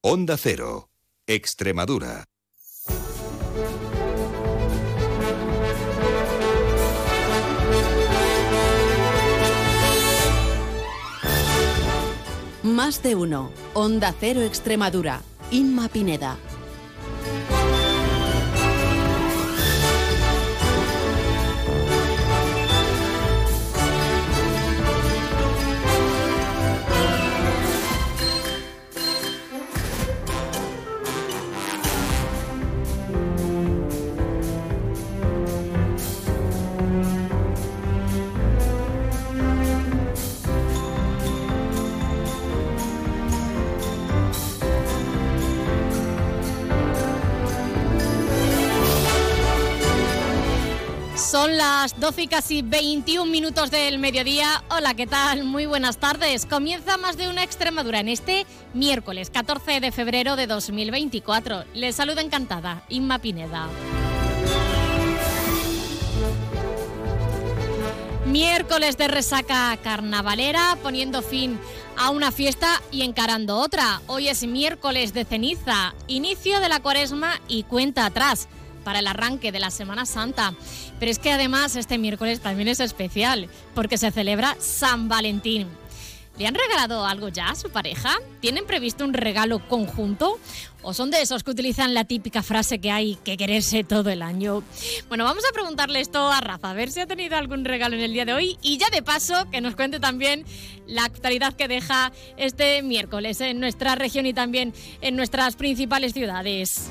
Onda Cero, Extremadura. Más de uno. Onda Cero Extremadura. Inma Pineda. Las 12 y casi 21 minutos del mediodía. Hola, ¿qué tal? Muy buenas tardes. Comienza más de una Extremadura en este miércoles 14 de febrero de 2024. Les saluda encantada, Inma Pineda. Miércoles de resaca carnavalera, poniendo fin a una fiesta y encarando otra. Hoy es miércoles de ceniza, inicio de la cuaresma y cuenta atrás para el arranque de la Semana Santa. Pero es que además este miércoles también es especial porque se celebra San Valentín. ¿Le han regalado algo ya a su pareja? ¿Tienen previsto un regalo conjunto? ¿O son de esos que utilizan la típica frase que hay que quererse todo el año? Bueno, vamos a preguntarle esto a Rafa, a ver si ha tenido algún regalo en el día de hoy y ya de paso que nos cuente también la actualidad que deja este miércoles en nuestra región y también en nuestras principales ciudades.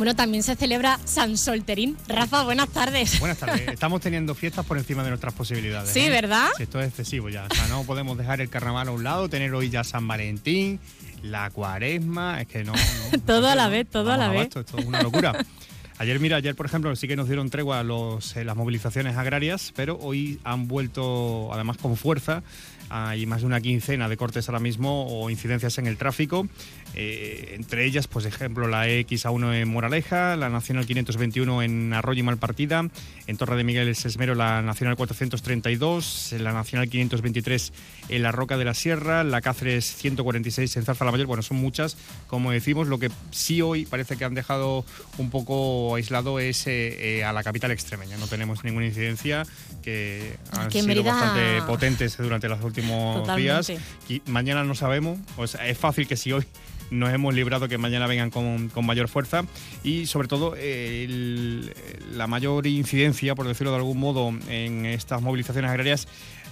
Bueno, también se celebra San Solterín. Rafa, buenas tardes. Buenas tardes. Estamos teniendo fiestas por encima de nuestras posibilidades. Sí, ¿eh? ¿verdad? Sí, esto es excesivo ya. O sea, no podemos dejar el carnaval a un lado, tener hoy ya San Valentín, la cuaresma. Es que no. no todo no a la no. vez, todo a la vez. Esto es una locura. Ayer, mira, ayer, por ejemplo, sí que nos dieron tregua los, eh, las movilizaciones agrarias, pero hoy han vuelto, además, con fuerza. Hay más de una quincena de cortes ahora mismo o incidencias en el tráfico. Eh, entre ellas, pues ejemplo, la EXA1 en Moraleja, la Nacional 521 en Arroyo y Malpartida, en Torre de Miguel el Sesmero la Nacional 432, la Nacional 523 en la Roca de la Sierra, la Cáceres 146 en Zarza la Mayor. Bueno, son muchas, como decimos. Lo que sí hoy parece que han dejado un poco aislado es eh, eh, a la capital extremeña. No tenemos ninguna incidencia que han Aquí en sido Mérida- bastante potentes durante los últimos días. Y mañana no sabemos, o sea, es fácil que si hoy nos hemos librado que mañana vengan con, con mayor fuerza y sobre todo eh, el- la mayor incidencia, por decirlo de algún modo, en estas movilizaciones agrarias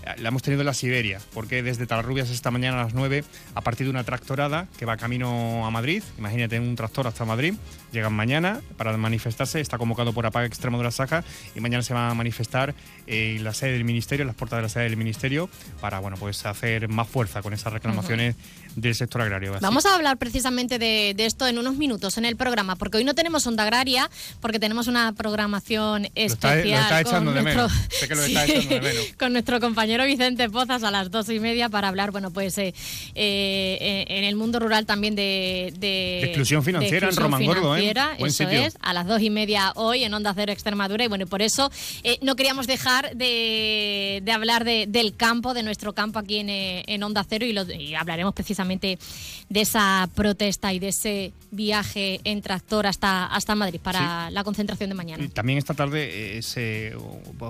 eh, la hemos tenido en la Siberia, porque desde Talarrubias esta mañana a las 9, a partir de una tractorada que va camino a Madrid, imagínate un tractor hasta Madrid, llegan mañana para manifestarse, está convocado por Apaga Extremadura Saja y mañana se va a manifestar en la sede del Ministerio, en las puertas de la sede del Ministerio, para bueno pues hacer más fuerza con esas reclamaciones del sector agrario. Así- Vamos a hablar precisamente de, de esto en unos minutos en el programa, porque hoy no tenemos onda agraria, porque tenemos una programación especial con nuestro compañero Vicente Pozas a las dos y media para hablar, bueno, pues eh, eh, en el mundo rural también de... De, De exclusión financiera en exclusión Román Gordo, ¿eh? Financiera, Buen eso sitio. es, a las dos y media hoy en Onda Cero Extremadura y bueno, por eso eh, no queríamos dejar de, de hablar de- del campo, de nuestro campo aquí en, eh, en Onda Cero y, lo- y hablaremos precisamente de esa protesta y de ese viaje en tractor hasta, hasta Madrid para la concentración de mañana. Y También esta tarde es eh,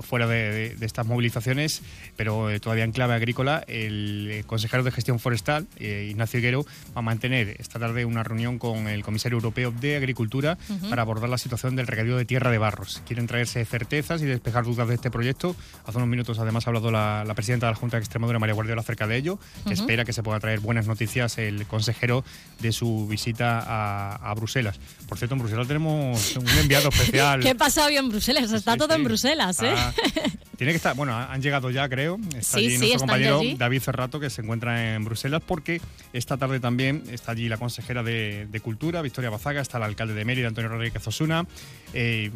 fuera de, de- de estas movilizaciones, pero eh, todavía en clave agrícola, el eh, consejero de gestión forestal, eh, Ignacio Higuero, va a mantener esta tarde una reunión con el comisario europeo de Agricultura Ujú. para abordar la situación del regadío de tierra de barros. Quieren traerse certezas y despejar dudas de este proyecto. Hace unos minutos además ha hablado la, la presidenta de la Junta de Extremadura, María Guardiola, acerca de ello, que Ujú. espera que se pueda traer buenas noticias el consejero de su visita a, a Bruselas. Por cierto, en Bruselas tenemos un enviado especial. ¿Qué pasa hoy en Bruselas? Está Sí, todo sí. en Bruselas, ¿eh? Ah, tiene que estar, bueno, han llegado ya, creo. Está Sí, allí sí, nuestro compañero allí. David Ferrato, que se encuentra en Bruselas, porque esta tarde también está allí la consejera de, de Cultura, Victoria Bazaga, está el alcalde de Mérida, Antonio Rodríguez Osuna. Eh,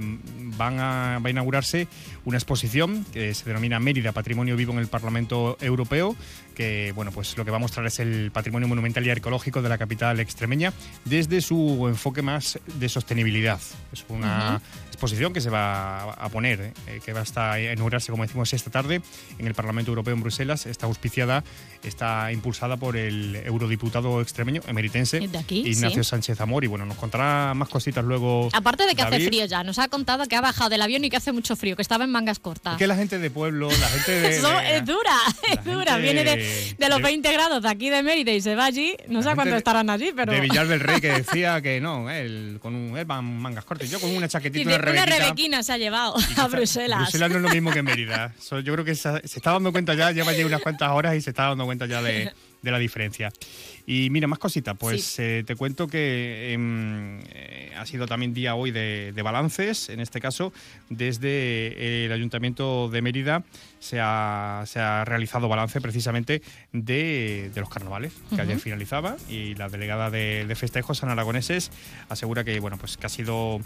van a, va a inaugurarse una exposición que se denomina Mérida Patrimonio Vivo en el Parlamento Europeo, que bueno, pues lo que va a mostrar es el patrimonio monumental y arqueológico de la capital extremeña desde su enfoque más de sostenibilidad. Es una exposición que se va a poner, eh, que va a estar a inaugurarse como decimos esta tarde en el Parlamento Europeo en Bruselas, está auspiciada, está impulsada por el eurodiputado extremeño emeritense aquí, Ignacio sí. Sánchez Amor y bueno, nos contará más cositas luego. Aparte de que hace David. frío ya, nos ha contado que ha bajado del avión y que hace mucho frío, que estaba en mangas cortas. Es que la gente de pueblo, la gente de... Eso de- es dura, es dura. gente Viene de, de los de- 20 grados de aquí de Mérida y se va allí. No sé cuánto de- estarán allí, pero. De Villar del Rey que decía que no, él con un él va en mangas cortas, yo con una chaquetita, Dice, una una rebequina se ha llevado a Bruselas. Bruselas no es lo mismo que Mérida. So, yo creo que se, se está dando cuenta ya, lleva ya unas cuantas horas y se está dando cuenta ya de, de la diferencia. Y mira, más cositas. Pues Sí. eh, te cuento que em, eh, ha sido también día hoy de, de balances. En este caso, desde el Ayuntamiento de Mérida se ha, se ha realizado balance precisamente de, de los carnavales, que ayer finalizaba. Y la delegada de, de festejos, San Aragoneses, asegura que, bueno, pues que ha sido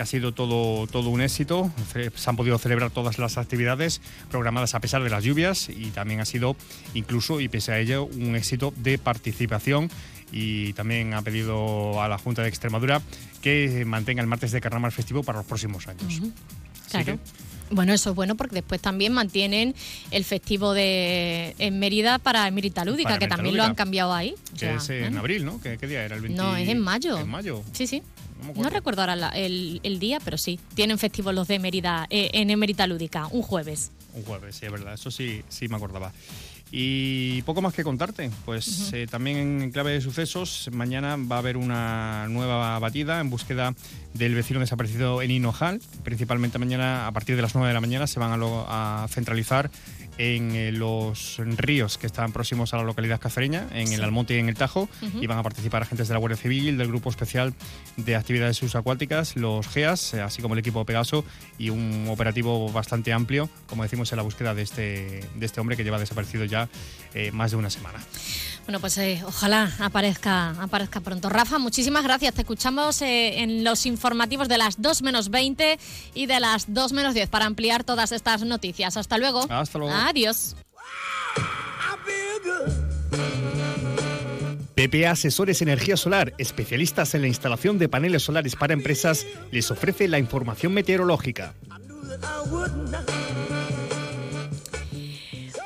que ha sido todo, todo un éxito. Se han podido celebrar todas las actividades programadas a pesar de las lluvias y también ha sido incluso, y pese a ello, un éxito de participación. Y también ha pedido a la Junta de Extremadura que mantenga el martes de carnaval festivo para los próximos años. Así Claro. que, Bueno, eso es bueno porque después también mantienen el festivo de en Mérida para Emerita Lúdica, Para que también lo han cambiado ahí. O que sea, es en ¿eh? abril, ¿no? ¿Qué, qué día era? ¿El 20? No, es en mayo. En mayo. Sí, sí. No me No acuerdo. recuerdo ahora la- el, el día, pero sí. Tienen festivo los de Mérida eh, en Emerita Lúdica, un jueves. Un jueves, sí, es verdad. Eso sí, sí me acordaba. Y poco más que contarte. Pues eh, también en clave de sucesos, mañana va a haber una nueva batida en búsqueda del vecino desaparecido en Hinojal. Principalmente mañana, a partir de las 9 de la mañana, se van a, lo- a centralizar en eh, los ríos que están próximos a la localidad cacereña, en el Almonte y en el Tajo, y van a participar agentes de la Guardia Civil, del Grupo Especial de Actividades Subacuáticas, los GEAS, eh, así como el equipo Pegaso, y un operativo bastante amplio, como decimos, en la búsqueda de este, de este hombre que lleva desaparecido ya eh, más de una semana. Bueno, pues eh, ojalá aparezca, aparezca pronto. Rafa, muchísimas gracias. Te escuchamos eh, en los informativos de las 2 menos 20 y de las 2 menos 10 para ampliar todas estas noticias. Hasta luego. Hasta luego. Adiós. PPA Asesores Energía Solar, especialistas en la instalación de paneles solares para empresas, les ofrece la información meteorológica.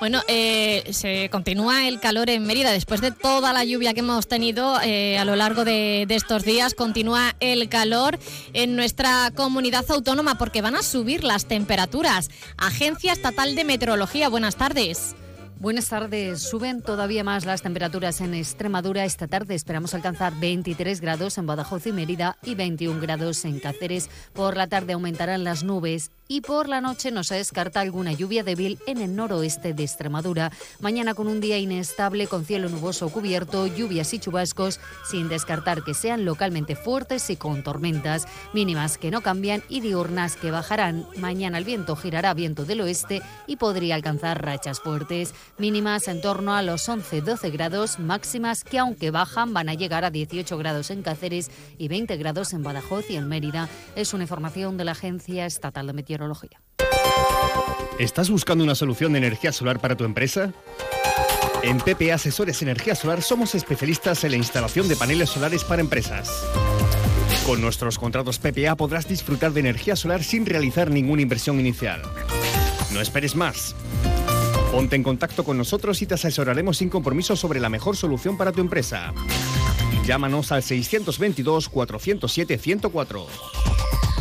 Bueno, eh, se continúa el calor en Mérida. Después de toda la lluvia que hemos tenido eh, a lo largo de, de estos días, continúa el calor en nuestra comunidad autónoma porque van a subir las temperaturas. Agencia Estatal de Meteorología, buenas tardes. Buenas tardes. Suben todavía más las temperaturas en Extremadura. Esta tarde esperamos alcanzar 23 grados en Badajoz y Mérida y 21 grados en Cáceres. Por la tarde aumentarán las nubes y por la noche no se descarta alguna lluvia débil en el noroeste de Extremadura. Mañana con un día inestable con cielo nuboso cubierto, lluvias y chubascos, sin descartar que sean localmente fuertes y con tormentas mínimas que no cambian y diurnas que bajarán. Mañana el viento girará viento del oeste y podría alcanzar rachas fuertes, mínimas en torno a los 11-12 grados, máximas que aunque bajan van a llegar a 18 grados en Cáceres y 20 grados en Badajoz y en Mérida. Es una información de la Agencia Estatal de Meteorología. ¿Estás buscando una solución de energía solar para tu empresa? En PPA Asesores Energía Solar somos especialistas en la instalación de paneles solares para empresas. Con nuestros contratos PPA podrás disfrutar de energía solar sin realizar ninguna inversión inicial. No esperes más. Ponte en contacto con nosotros y te asesoraremos sin compromiso sobre la mejor solución para tu empresa. Llámanos al 622 407 104.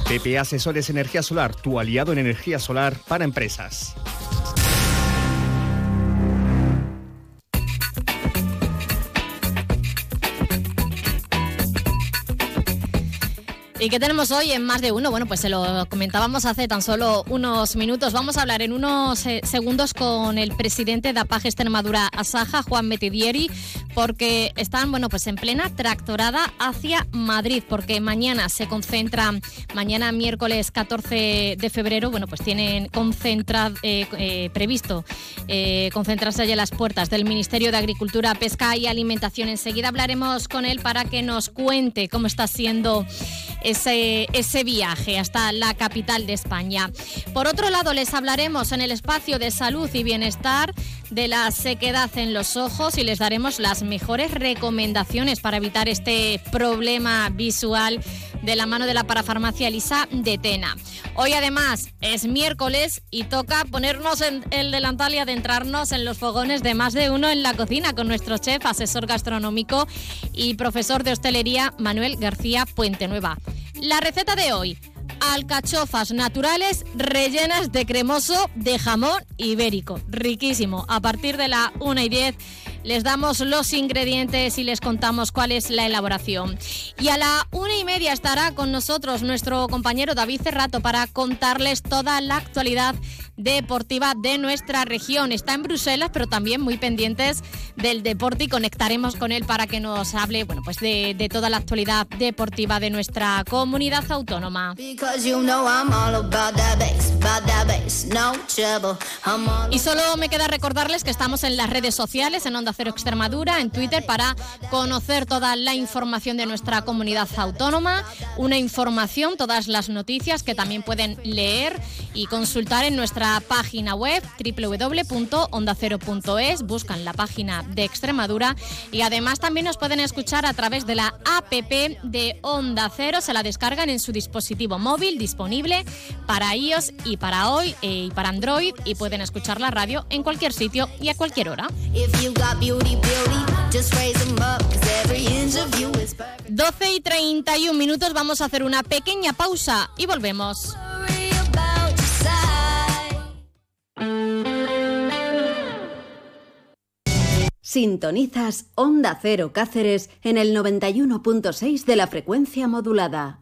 PPA Asesores Energía Solar, tu aliado en energía solar para empresas. ¿Y qué tenemos hoy en más de uno? Bueno, pues se lo comentábamos hace tan solo unos minutos. Vamos a hablar en unos eh, segundos con el presidente de APAG Extremadura Asaja, Juan Metidieri, porque están, bueno, pues en plena tractorada hacia Madrid, porque mañana se concentra, mañana miércoles 14 de febrero, bueno, pues tienen concentra, eh, eh, previsto eh, concentrarse allí en las puertas del Ministerio de Agricultura, Pesca y Alimentación. Enseguida hablaremos con él para que nos cuente cómo está siendo ese, ese viaje hasta la capital de España. Por otro lado, les hablaremos en el espacio de salud y bienestar de la sequedad en los ojos y les daremos las mejores recomendaciones para evitar este problema visual de la mano de la parafarmacia Elisa de Tena. Hoy además es miércoles y toca ponernos en el delantal y adentrarnos en los fogones de más de uno en la cocina con nuestro chef, asesor gastronómico y profesor de hostelería Manuel García Puente Nueva. La receta de hoy, alcachofas naturales rellenas de cremoso de jamón ibérico. Riquísimo. A partir de la 1 y 10 les damos los ingredientes y les contamos cuál es la elaboración. Y a la una y media estará con nosotros nuestro compañero David Cerrato para contarles toda la actualidad deportiva de nuestra región. Está en Bruselas, pero también muy pendientes del deporte y conectaremos con él para que nos hable bueno, pues de, de toda la actualidad deportiva de nuestra comunidad autónoma. Y solo me queda recordarles que estamos en las redes sociales, en Onda Cero Extremadura, en Twitter, para conocer toda la información de nuestra comunidad autónoma, una información, todas las noticias que también pueden leer y consultar en nuestra página web www.ondacero.es, buscan la página de Extremadura y además también nos pueden escuchar a través de la APP de Onda Cero, se la descargan en su dispositivo móvil disponible para iOS y para hoy eh, y para Android y pueden escuchar la radio en cualquier sitio y a cualquier hora. 12 y 31 minutos, vamos a hacer una pequeña pausa y volvemos. Sintonizas Onda Cero Cáceres en el 91.6 de la frecuencia modulada.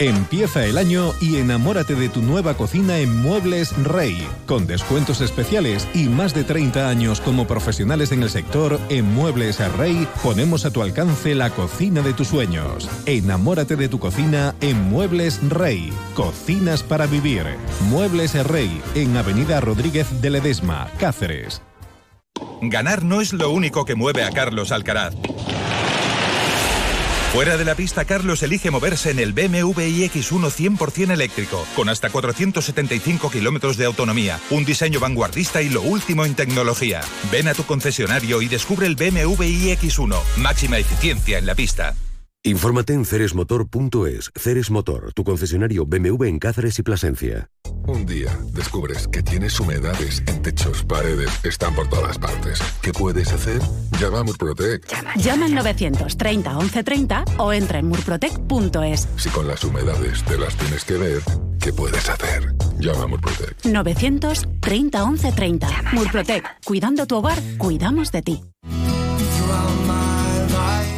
Empieza el año y enamórate de tu nueva cocina en Muebles Rey, con descuentos especiales y más de 30 años como profesionales en el sector, en Muebles Rey ponemos a tu alcance la cocina de tus sueños. Enamórate de tu cocina en Muebles Rey, cocinas para vivir. Muebles Rey, en Avenida Rodríguez de Ledesma, Cáceres. Ganar no es lo único que mueve a Carlos Alcaraz. Fuera de la pista, Carlos elige moverse en el BMW iX1 100% eléctrico, con hasta 475 kilómetros de autonomía, un diseño vanguardista y lo último en tecnología. Ven a tu concesionario y descubre el BMW iX1, máxima eficiencia en la pista. Infórmate en ceresmotor.es. Ceres Motor, tu concesionario BMW en Cáceres y Plasencia. Un día descubres que tienes humedades en techos, paredes, están por todas partes. ¿Qué puedes hacer? Llama a Murprotec. Llama al 930 1130 o entra en murprotec.es. Si con las humedades te las tienes que ver, ¿qué puedes hacer? Llama a Murprotec. 930 1130. Murprotec. Cuidando tu hogar, cuidamos de ti.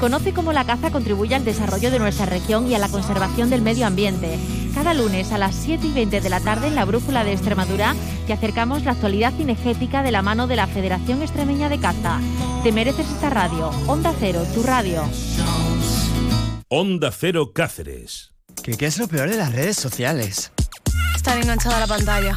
Conoce cómo la caza contribuye al desarrollo de nuestra región y a la conservación del medio ambiente. Cada lunes a las 7 y 20 de la tarde en la Brújula de Extremadura te acercamos la actualidad cinegética de la mano de la Federación Extremeña de Caza. Te mereces esta radio. Onda Cero, tu radio. Onda Cero Cáceres. ¿Qué, qué es lo peor de las redes sociales? Estar enganchada a la pantalla.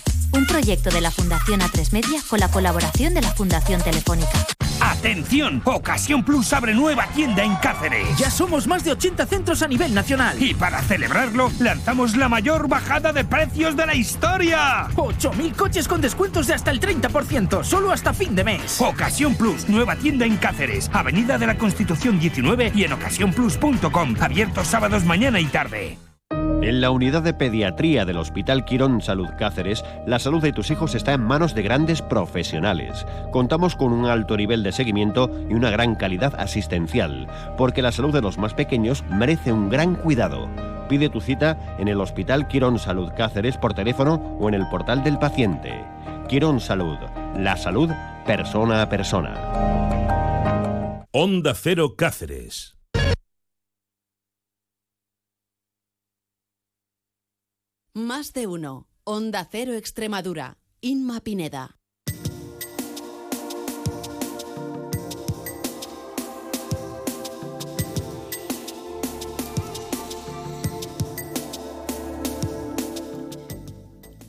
Un proyecto de la Fundación A3 Media con la colaboración de la Fundación Telefónica. ¡Atención! Ocasión Plus abre nueva tienda en Cáceres. Ya somos más de 80 centros a nivel nacional. Y para celebrarlo, lanzamos la mayor bajada de precios de la historia. 8.000 coches con descuentos de hasta el 30%, solo hasta fin de mes. Ocasión Plus, nueva tienda en Cáceres, Avenida de la Constitución 19 y en ocasiónplus.com. Abiertos sábados mañana y tarde. En la unidad de pediatría del Hospital Quirón Salud Cáceres, la salud de tus hijos está en manos de grandes profesionales. Contamos con un alto nivel de seguimiento y una gran calidad asistencial, porque la salud de los más pequeños merece un gran cuidado. Pide tu cita en el Hospital Quirón Salud Cáceres por teléfono o en el portal del paciente. Quirón Salud, la salud persona a persona. Onda Cero Cáceres. Más de uno. Onda Cero Extremadura. Inma Pineda.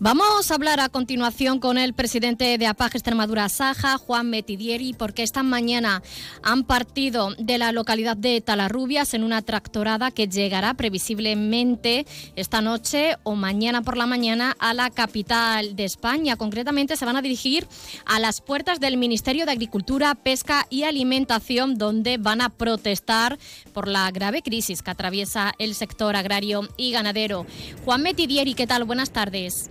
Vamos a hablar a continuación con el presidente de APAG Extremadura Saja, Juan Metidieri, porque esta mañana han partido de la localidad de Talarrubias en una tractorada que llegará previsiblemente esta noche o mañana por la mañana a la capital de España. Concretamente se van a dirigir a las puertas del Ministerio de Agricultura, Pesca y Alimentación, donde van a protestar por la grave crisis que atraviesa el sector agrario y ganadero. Juan Metidieri, ¿qué tal? Buenas tardes.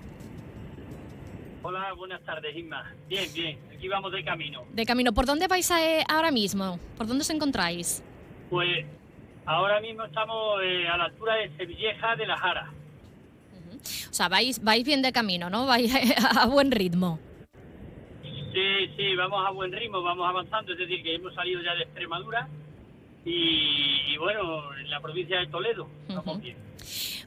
Hola, buenas tardes, Isma. Bien, bien, aquí vamos de camino. De camino, ¿por dónde vais eh, ahora mismo? ¿Por dónde os encontráis? Pues ahora mismo estamos eh, a la altura de Sevilleja de la Jara. O sea, vais, vais bien de camino, ¿no? Vais a buen ritmo. Sí, sí, vamos a buen ritmo, vamos avanzando, es decir, que hemos salido ya de Extremadura y, bueno, en la provincia de Toledo, bien.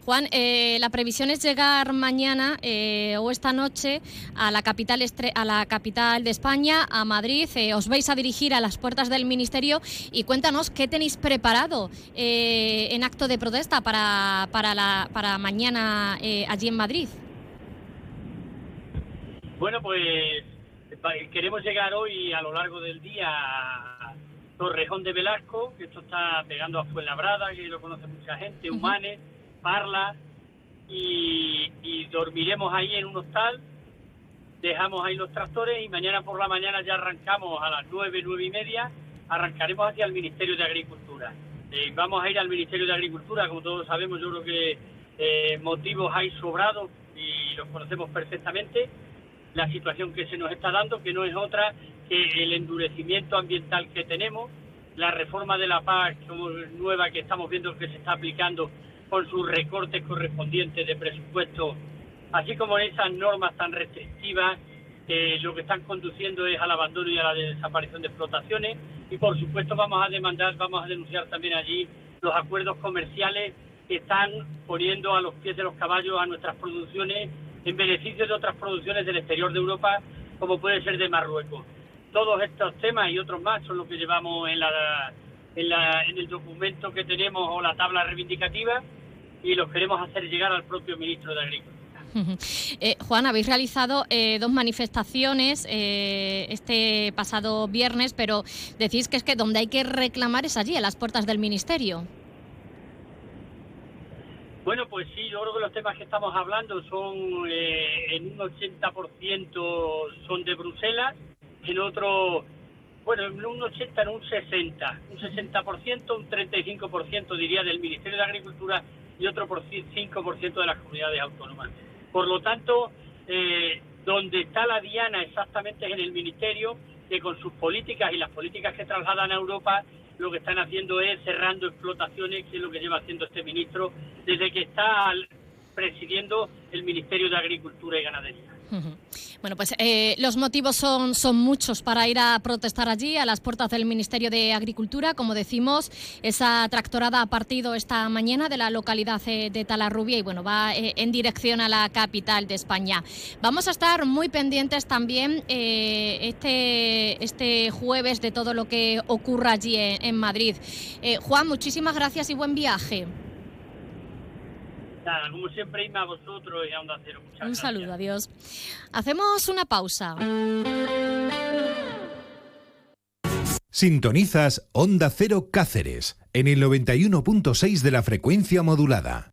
Juan, eh, la previsión es llegar mañana eh, o esta noche a la capital a la capital de España, a Madrid. Eh, os vais a dirigir a las puertas del ministerio y cuéntanos qué tenéis preparado en acto de protesta para, para, la, para mañana allí en Madrid. Bueno, pues queremos llegar hoy a lo largo del día Torrejón de Velasco, que esto está pegando a Fuenlabrada, que lo conoce mucha gente, Humanes Parla y, dormiremos ahí en un hostal, dejamos ahí los tractores y mañana por la mañana ya arrancamos a las nueve, nueve y media, arrancaremos hacia el Ministerio de Agricultura. Eh, vamos a ir al Ministerio de Agricultura, como todos sabemos, yo creo que eh, motivos hay sobrados y los conocemos perfectamente. La situación que se nos está dando, que no es otra que el endurecimiento ambiental que tenemos, la reforma de la paz nueva que estamos viendo que se está aplicando con sus recortes correspondientes de presupuesto, así como esas normas tan restrictivas que lo que están conduciendo es al abandono y a la desaparición de explotaciones y por supuesto vamos a demandar, vamos a denunciar también allí los acuerdos comerciales que están poniendo a los pies de los caballos a nuestras producciones en beneficio de otras producciones del exterior de Europa como puede ser de Marruecos. Todos estos temas y otros más son los que llevamos en la en, el documento que tenemos o la tabla reivindicativa y los queremos hacer llegar al propio ministro de Agricultura. Eh, Juan, habéis realizado eh, dos manifestaciones eh, este pasado viernes, pero decís que es que donde hay que reclamar es allí, a las puertas del ministerio. Bueno, pues sí, yo creo que los temas que estamos hablando son en un 80% son de Bruselas, en otro bueno, en un 80, en un 60, un 60%, un 35% diría del Ministerio de Agricultura y otro por 5% de las comunidades autónomas. Por lo tanto, eh, donde está la diana exactamente es en el Ministerio, que con sus políticas y las políticas que trasladan a Europa, lo que están haciendo es cerrando explotaciones, que es lo que lleva haciendo este ministro desde que está presidiendo el Ministerio de Agricultura y Ganadería. Bueno, pues eh, los motivos son, son muchos para ir a protestar allí, a las puertas del Ministerio de Agricultura. Como decimos, esa tractorada ha partido esta mañana de la localidad de Talarrubia y bueno, va eh, en dirección a la capital de España. Vamos a estar muy pendientes también eh, este, este jueves de todo lo que ocurra allí en, Madrid. Juan, muchísimas gracias y buen viaje como siempre, Irma, a vosotros y a Onda Cero. Un saludo, adiós. Hacemos una pausa. Sintonizas Onda Cero Cáceres en el 91.6 de la frecuencia modulada.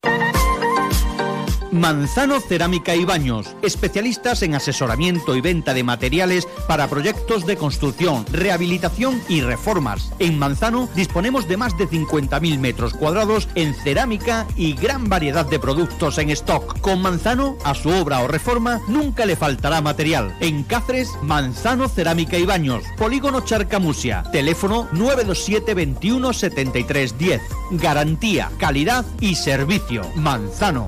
Manzano Cerámica y Baños, especialistas en asesoramiento y venta de materiales para proyectos de construcción, rehabilitación y reformas. En Manzano disponemos de más de 50.000 metros cuadrados en cerámica y gran variedad de productos en stock. Con Manzano, a su obra o reforma, nunca le faltará material. En Cáceres, Manzano Cerámica y Baños, Polígono Charcamusia, teléfono 927 21 73 10. Garantía, calidad y servicio. Manzano.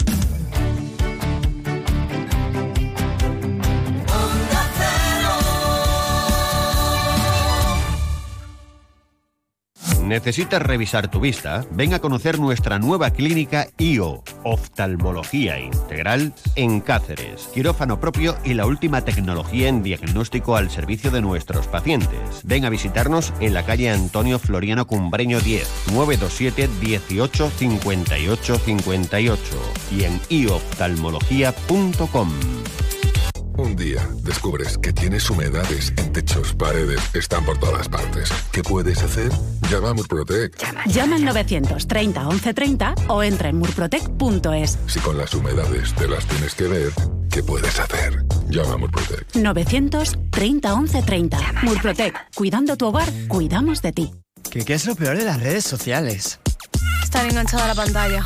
¿Necesitas revisar tu vista? Ven a conocer nuestra nueva clínica IO, Oftalmología Integral, en Cáceres. Quirófano propio y la última tecnología en diagnóstico al servicio de nuestros pacientes. Ven a visitarnos en la calle Antonio Floriano Cumbreño 10, 927 18 58 58 y en ioftalmología.com. Un día descubres que tienes humedades en techos, paredes, están por todas partes. ¿Qué puedes hacer? Llama a Murprotec. Llama al 930 1130 o entra en murprotec.es. Si con las humedades te las tienes que ver, ¿qué puedes hacer? Llama a Murprotec. 930 1130. Murprotec. Cuidando tu hogar, cuidamos de ti. ¿Qué, ¿Qué es lo peor de las redes sociales? Estar enganchada a la pantalla.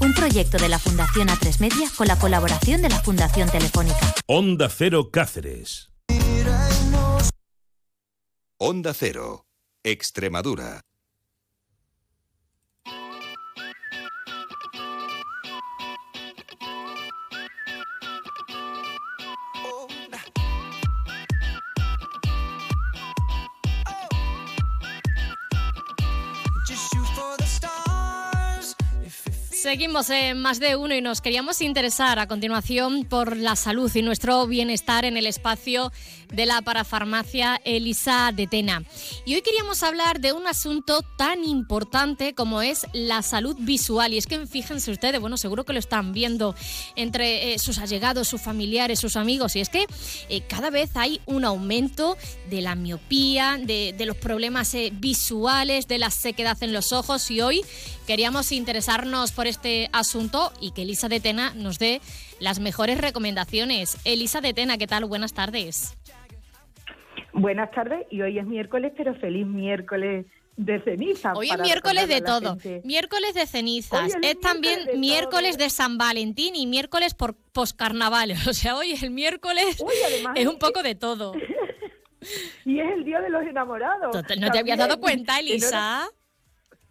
Un proyecto de la Fundación A3 Media con la colaboración de la Fundación Telefónica. Onda Cero Cáceres. Onda Cero. Extremadura. Seguimos en más de uno y nos queríamos interesar a continuación por la salud y nuestro bienestar en el espacio de la parafarmacia Elisa de Tena. Y hoy queríamos hablar de un asunto tan importante como es la salud visual. Y es que fíjense ustedes, bueno, seguro que lo están viendo entre eh, sus allegados, sus familiares, sus amigos. Y es que eh, cada vez hay un aumento de la miopía, de, los problemas eh, visuales, de la sequedad en los ojos. Y hoy queríamos interesarnos por este asunto y que Elisa de Tena nos dé las mejores recomendaciones. Elisa de Tena, ¿qué tal? Buenas tardes. Buenas tardes y hoy es miércoles, pero feliz miércoles de ceniza. Hoy es miércoles de todo. Miércoles de cenizas. Es, es también de miércoles todo. de San Valentín y miércoles por poscarnaval. O sea, hoy el miércoles Uy, es un poco de todo. y es el día de los enamorados. ¿No te, no te habías dado cuenta, Elisa?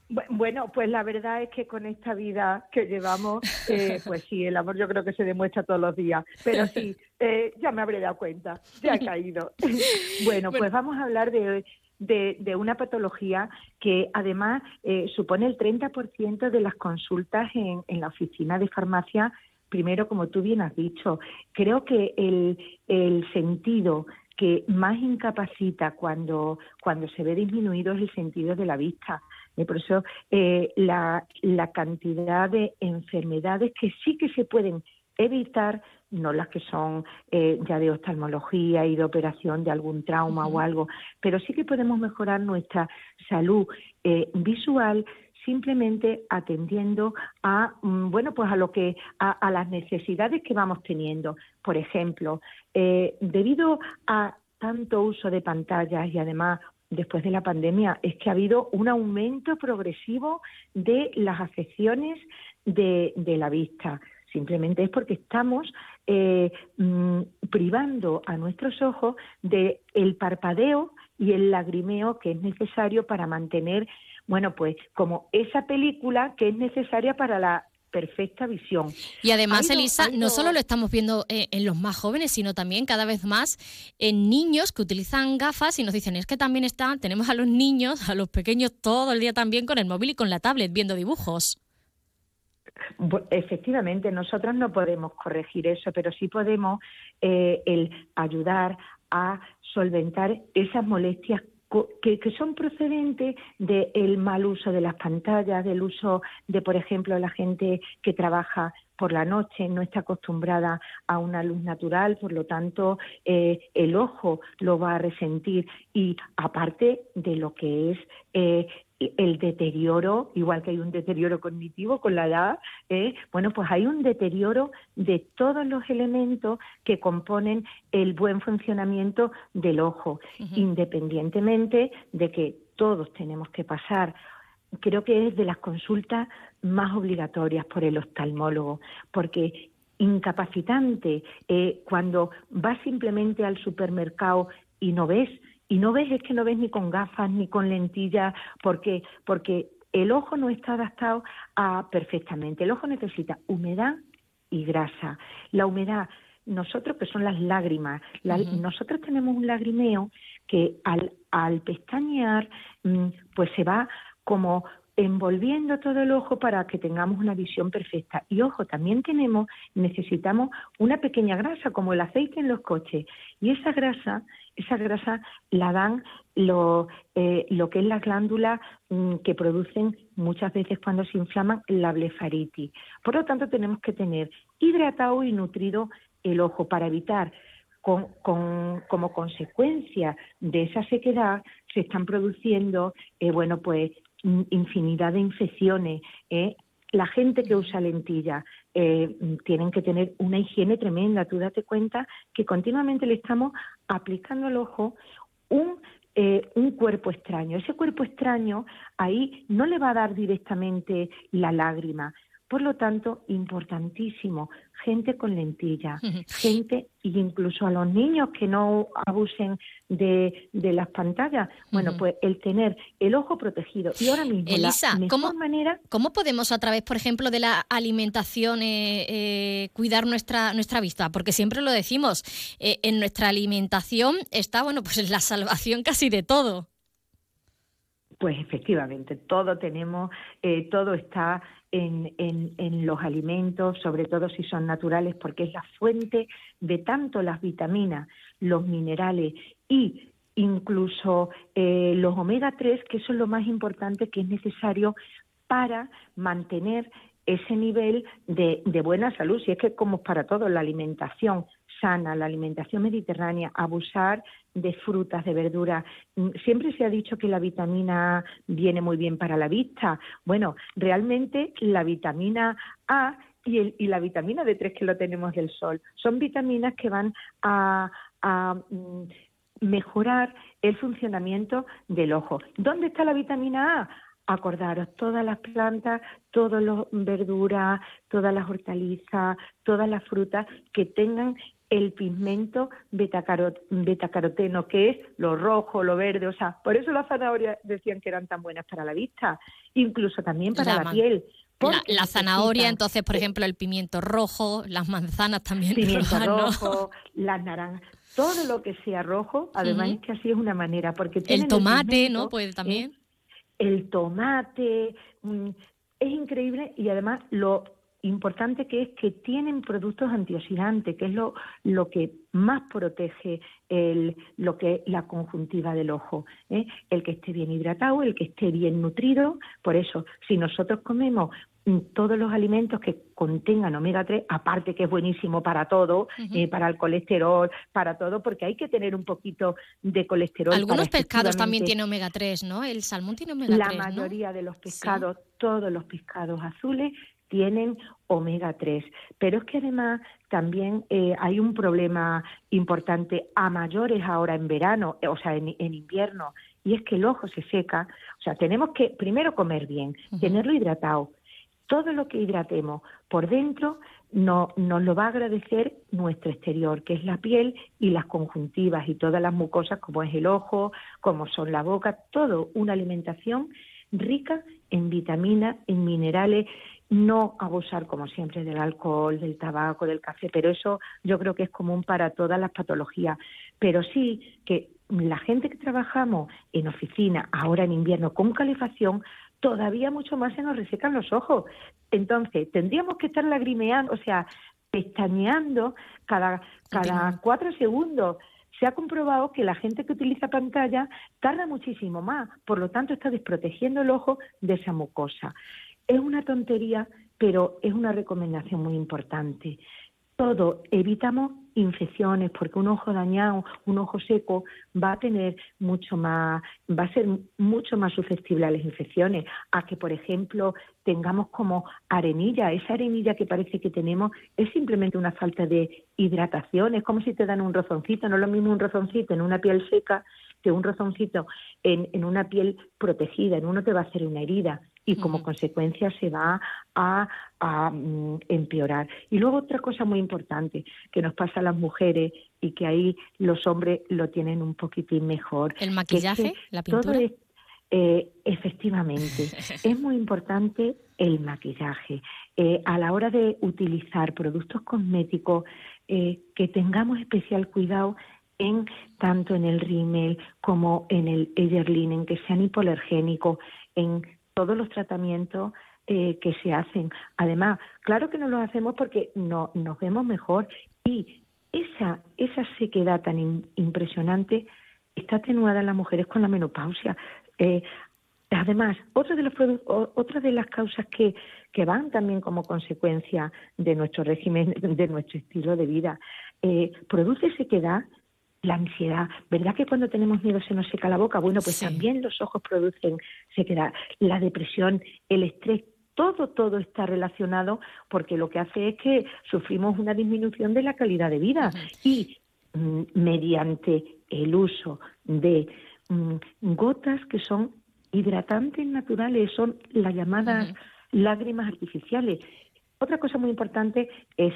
Bueno, pues la verdad es que con esta vida que llevamos, eh, pues sí, el amor yo creo que se demuestra todos los días. Pero sí, eh, ya me habré dado cuenta, ya he caído. bueno, pues vamos a hablar de, de, de una patología que además eh, supone el 30% de las consultas en, en la oficina de farmacia. Primero, como tú bien has dicho, creo que el, el sentido que más incapacita cuando, cuando se ve disminuido es el sentido de la vista. Y por eso eh, la, la cantidad de enfermedades que sí que se pueden evitar, no las que son eh, ya de oftalmología y de operación de algún trauma uh -huh. o algo, pero sí que podemos mejorar nuestra salud eh, visual simplemente atendiendo a bueno pues a lo que a, a las necesidades que vamos teniendo por ejemplo eh, debido a tanto uso de pantallas y además después de la pandemia es que ha habido un aumento progresivo de las afecciones de, de la vista. Simplemente es porque estamos eh, mmm, privando a nuestros ojos de el parpadeo y el lagrimeo que es necesario para mantener, bueno, pues como esa película que es necesaria para la perfecta visión. Y además, Elisa, no solo lo estamos viendo eh, en los más jóvenes, sino también cada vez más en niños que utilizan gafas y nos dicen, es que también está, tenemos a los niños, a los pequeños todo el día también con el móvil y con la tablet viendo dibujos. Efectivamente, nosotros no podemos corregir eso, pero sí podemos eh, el ayudar a solventar esas molestias que, son procedentes del mal uso de las pantallas, del uso de, por ejemplo, la gente que trabaja por la noche, no está acostumbrada a una luz natural, por lo tanto eh, el ojo lo va a resentir. Y aparte de lo que es eh, el deterioro, igual que hay un deterioro cognitivo con la edad, ¿eh? bueno, pues hay un deterioro de todos los elementos que componen el buen funcionamiento del ojo, independientemente de que todos tenemos que pasar. Creo que es de las consultas más obligatorias por el oftalmólogo, porque incapacitante eh, cuando vas simplemente al supermercado y no ves y no ves, es que no ves ni con gafas ni con lentillas, porque, porque el ojo no está adaptado a perfectamente. El ojo necesita humedad y grasa. La humedad, nosotros que son las lágrimas, nosotros tenemos un lagrimeo que al, al pestañear, mm, pues se va como envolviendo todo el ojo para que tengamos una visión perfecta. Y ojo, también tenemos, necesitamos una pequeña grasa, como el aceite en los coches. Y esa grasa, esa grasa la dan lo, eh, lo que es la glándula mm, que producen muchas veces cuando se inflaman la blefaritis. Por lo tanto, tenemos que tener hidratado y nutrido el ojo para evitar con, como consecuencia de esa sequedad se están produciendo, eh, bueno, pues infinidad de infecciones. ¿eh? La gente que usa lentilla eh, tienen que tener una higiene tremenda. Tú date cuenta que continuamente le estamos aplicando al ojo un eh, un cuerpo extraño. Ese cuerpo extraño ahí no le va a dar directamente la lágrima, por lo tanto, importantísimo, gente con lentilla, gente incluso a los niños que no abusen de, las pantallas. Bueno, pues el tener el ojo protegido. Y ahora mismo, Elisa, la ¿cómo, manera... ¿cómo podemos a través, por ejemplo, de la alimentación eh, eh, cuidar nuestra, nuestra vista? Porque siempre lo decimos, eh, en nuestra alimentación está, bueno, pues la salvación casi de todo. Pues efectivamente, todo tenemos, todo está en, en, los alimentos, sobre todo si son naturales, porque es la fuente de tanto las vitaminas, los minerales y incluso eh, los omega 3, que son lo más importante que es necesario para mantener ese nivel de, de, buena salud. Si es que como para todo, la alimentación sana, la alimentación mediterránea, abusar de frutas, de verduras. Mm, siempre se ha dicho que la vitamina A viene muy bien para la vista. Bueno, realmente la vitamina A y, el, y la vitamina D3 que lo tenemos del sol son vitaminas que van a, a mm, mejorar el funcionamiento del ojo. ¿Dónde está la vitamina A? acordaros, todas las plantas, todas las verduras, todas las hortalizas, todas las frutas que tengan el pigmento betacaroteno, que es lo rojo, lo verde, o sea, por eso las zanahorias decían que eran tan buenas para la vista, incluso también para la, piel. La, zanahoria, entonces, por ejemplo, el pimiento rojo, las manzanas también pimiento rojo, las naranjas, todo lo que sea rojo, además es que así es una manera, porque el tomate, ¿no? Puede también. El tomate, mm, es increíble y además lo importante que es que tienen productos antioxidantes, que es lo, lo que más protege el, lo que la conjuntiva del ojo. ¿eh? El que esté bien hidratado, el que esté bien nutrido. Por eso, si nosotros comemos todos los alimentos que contengan omega 3, aparte que es buenísimo para todo, eh, para el colesterol, para todo, porque hay que tener un poquito de colesterol. Algunos pescados también tienen omega 3, ¿no? El salmón tiene omega 3. La mayoría de los pescados, todos los pescados azules tienen omega 3. Pero es que además también eh, hay un problema importante a mayores ahora en verano, o sea, en, invierno, y es que el ojo se seca. O sea, tenemos que primero comer bien, tenerlo hidratado. Todo lo que hidratemos por dentro no, nos lo va a agradecer nuestro exterior, que es la piel y las conjuntivas y todas las mucosas, como es el ojo, como son la boca, todo una alimentación rica en vitaminas, en minerales no abusar, como siempre, del alcohol, del tabaco, del café, pero eso yo creo que es común para todas las patologías. Pero sí que la gente que trabajamos en oficina, ahora en invierno, con calefacción, todavía mucho más se nos resecan los ojos. Entonces, tendríamos que estar lagrimeando, o sea, pestañeando cada, cada cuatro segundos se ha comprobado que la gente que utiliza pantalla tarda muchísimo más, por lo tanto está desprotegiendo el ojo de esa mucosa. Es una tontería, pero es una recomendación muy importante. Todo, evitamos infecciones, porque un ojo dañado, un ojo seco, va a tener mucho más, va a ser mucho más susceptible a las infecciones, a que, por ejemplo, tengamos como arenilla. Esa arenilla que parece que tenemos es simplemente una falta de hidratación, es como si te dan un rozoncito, no es lo mismo un rozoncito en una piel seca que un rozoncito en, en una piel protegida, en uno te va a hacer una herida y como consecuencia se va a, mm, empeorar. Y luego otra cosa muy importante que nos pasa a las mujeres y que ahí los hombres lo tienen un poquitín mejor. ¿El maquillaje? ¿La pintura? Eh, efectivamente, es muy importante el maquillaje. Eh, a la hora de utilizar productos cosméticos, eh, que tengamos especial cuidado en tanto en el rímel como en el en que sean hipoalergénicos, en todos los tratamientos eh, que se hacen. Además, claro que no los hacemos porque no, nos vemos mejor y esa, esa sequedad tan impresionante está atenuada en las mujeres con la menopausia. Eh, además, otra de, los, otra de las causas que, que van también como consecuencia de nuestro régimen, de nuestro estilo de vida, eh, produce sequedad la ansiedad, ¿verdad que cuando tenemos miedo se nos seca la boca? Bueno, pues también los ojos producen sequedad, la depresión, el estrés, todo, todo está relacionado porque lo que hace es que sufrimos una disminución de la calidad de vida. Y mm, mediante el uso de mm, gotas que son hidratantes naturales, son las llamadas lágrimas artificiales. Otra cosa muy importante es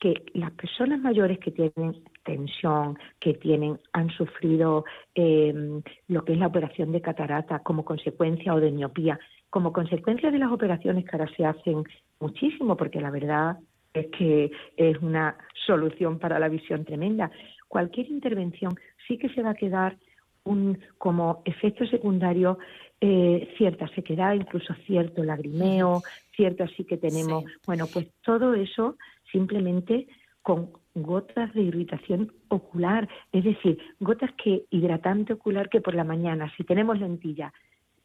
que las personas mayores que tienen tensión, que tienen, han sufrido em, lo que es la operación de catarata como consecuencia o de miopía, como consecuencia de las operaciones que ahora se hacen muchísimo, porque la verdad es que es una solución para la visión tremenda. Cualquier intervención sí que se va a quedar un, como efecto secundario eh, cierta sequedad, incluso cierto lagrimeo, cierto así que tenemos, bueno, pues todo eso simplemente con gotas de irritación ocular, es decir, gotas que hidratante ocular que por la mañana, si tenemos lentilla,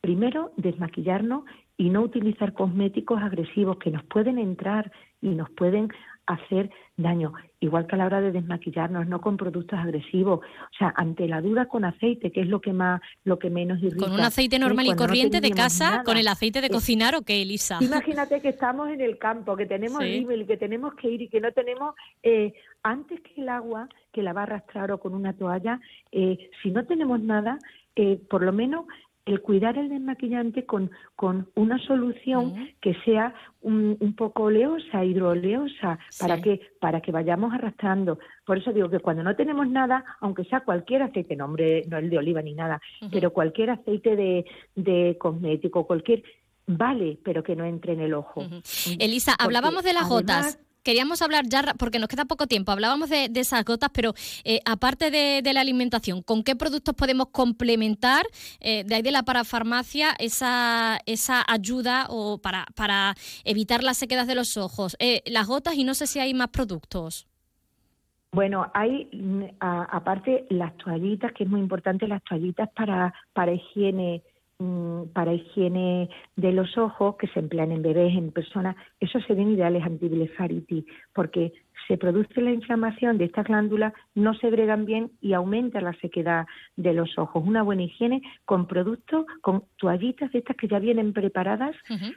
primero desmaquillarnos y no utilizar cosméticos agresivos que nos pueden entrar y nos pueden hacer daño, igual que a la hora de desmaquillarnos, no con productos agresivos, o sea, ante la duda con aceite, que es lo que más, lo que menos irrita. Con un aceite normal y corriente de casa, con el aceite de cocinar o qué, Elisa. Imagínate que estamos en el campo, que tenemos nivel, que tenemos que ir y que no tenemos, eh, antes que el agua, que la va a arrastrar o con una toalla, eh, si no tenemos nada, eh, por lo menos el cuidar el desmaquillante con, con una solución que sea un, un, poco oleosa, hidroleosa, para que para que vayamos arrastrando. Por eso digo que cuando no tenemos nada, aunque sea cualquier aceite, no hombre, no el de oliva ni nada, pero cualquier aceite de, de cosmético, cualquier vale, pero que no entre en el ojo. Elisa, hablábamos de las gotas queríamos hablar ya, porque nos queda poco tiempo, hablábamos de, esas gotas, pero eh, aparte de, la alimentación, ¿con qué productos podemos complementar eh, de ahí de la parafarmacia esa, esa ayuda o para, para evitar las sequedad de los ojos? Eh, las gotas y no sé si hay más productos. Bueno, hay mm, aparte las toallitas, que es muy importante, las toallitas para, para higiene para higiene de los ojos que se emplean en bebés, en personas, esos serían ideales antiblefaritis, porque se produce la inflamación de estas glándulas, no se bregan bien y aumenta la sequedad de los ojos. Una buena higiene con productos, con toallitas de estas que ya vienen preparadas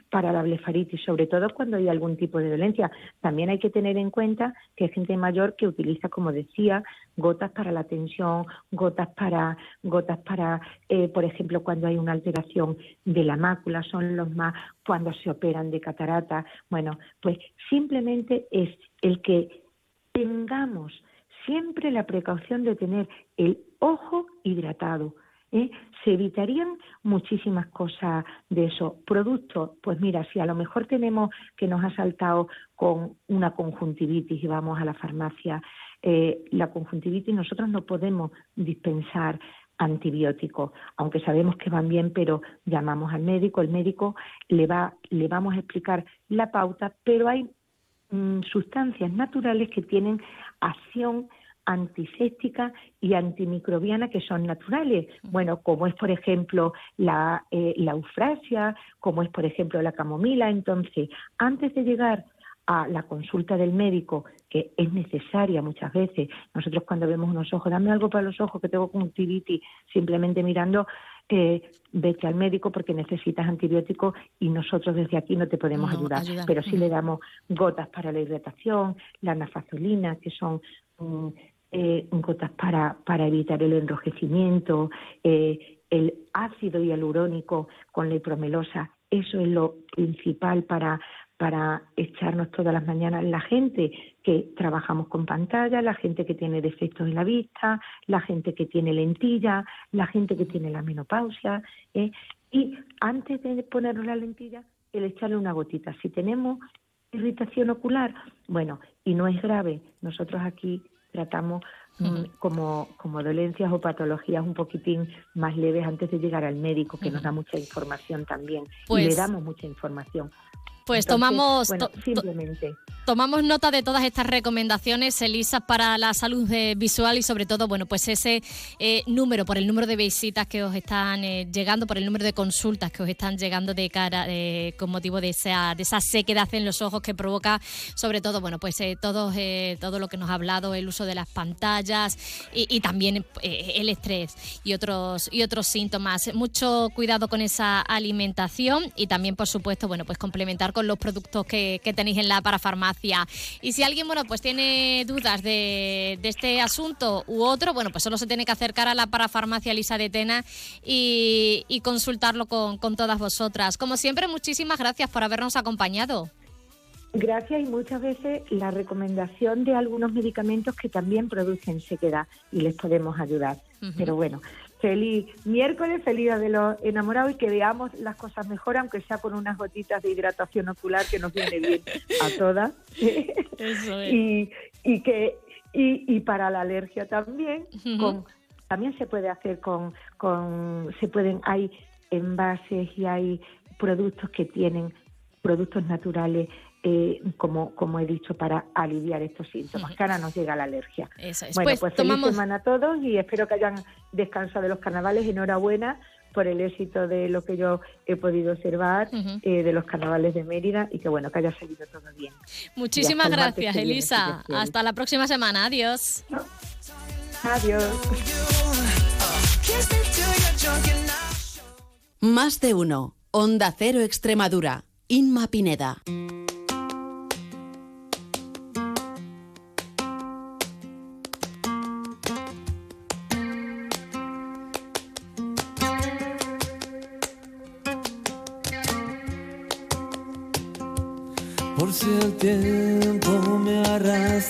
para la blefaritis, sobre todo cuando hay algún tipo de dolencia. También hay que tener en cuenta que hay gente mayor que utiliza, como decía, gotas para la tensión, gotas para, gotas para, eh, por ejemplo, cuando hay una alteración de la mácula, son los más cuando se operan de catarata. Bueno, pues simplemente es el que tengamos siempre la precaución de tener el ojo hidratado. ¿eh? Se evitarían muchísimas cosas de eso. Productos, pues mira, si a lo mejor tenemos que nos ha saltado con una conjuntivitis y vamos a la farmacia, eh, la conjuntivitis nosotros no podemos dispensar antibióticos, aunque sabemos que van bien, pero llamamos al médico, el médico le va, le vamos a explicar la pauta, pero hay mm, sustancias naturales que tienen acción antiséptica y antimicrobiana que son naturales. Bueno, como es, por ejemplo, la, eh, la eufrasia, como es, por ejemplo, la camomila. Entonces, antes de llegar a la consulta del médico, que es necesaria muchas veces. Nosotros cuando vemos unos ojos, dame algo para los ojos que tengo conjuntivitis, simplemente mirando, eh, vete al médico porque necesitas antibiótico y nosotros desde aquí no te podemos No, ayudar. ayudar. Pero sí le damos gotas para la hidratación, la nafazolina, que son mm, eh, gotas para, para evitar el enrojecimiento, eh, el ácido hialurónico con la hipromelosa, eso es lo principal para, para echarnos todas las mañanas. La gente que trabajamos con pantalla, la gente que tiene defectos en la vista, la gente que tiene lentilla, la gente que tiene la menopausia. ¿eh? Y antes de ponernos la lentilla, el echarle una gotita. Si tenemos irritación ocular, bueno, y no es grave, nosotros aquí tratamos mm, como, como dolencias o patologías un poquitín más leves antes de llegar al médico, que nos da mucha información también. y Pues- le damos mucha información. Pues Entonces, tomamos, bueno, to- simplemente. tomamos nota de todas estas recomendaciones, Elisa, para la salud eh, visual y sobre todo, bueno, pues ese eh, número, por el número de visitas que os están eh, llegando, por el número de consultas que os están llegando de cara, eh, con motivo de esa, de esa sequedad en los ojos que provoca, sobre todo, bueno, pues eh, todo, eh, todo lo que nos ha hablado, el uso de las pantallas y, y también eh, el estrés y otros, y otros síntomas. Mucho cuidado con esa alimentación y también, por supuesto, bueno, pues complementar con los productos que, que tenéis en la parafarmacia. Y si alguien, bueno, pues tiene dudas de, de este asunto u otro, bueno, pues solo se tiene que acercar a la parafarmacia Lisa de Tena y, y consultarlo con, con todas vosotras. Como siempre, muchísimas gracias por habernos acompañado. Gracias y muchas veces la recomendación de algunos medicamentos que también producen sequedad y les podemos ayudar. Pero bueno, feliz miércoles, feliz día de los enamorados y que veamos las cosas mejor, aunque sea con unas gotitas de hidratación ocular que nos viene bien a todas. Eso es. y, y que y, y para la alergia también con también se puede hacer con con se pueden hay envases y hay productos que tienen productos naturales eh, como como he dicho para aliviar estos síntomas que ahora nos llega la alergia Eso es. bueno Pues pues, feliz tomamos- semana a todos y espero que hayan descansado de los carnavales enhorabuena por el éxito de lo que yo he podido observar eh, de los carnavales de Mérida y que bueno que haya salido todo bien Muchísimas gracias, viene, Elisa. Hasta la próxima semana. Adiós. adiós Más de uno. Onda Cero Extremadura. Inma Pineda.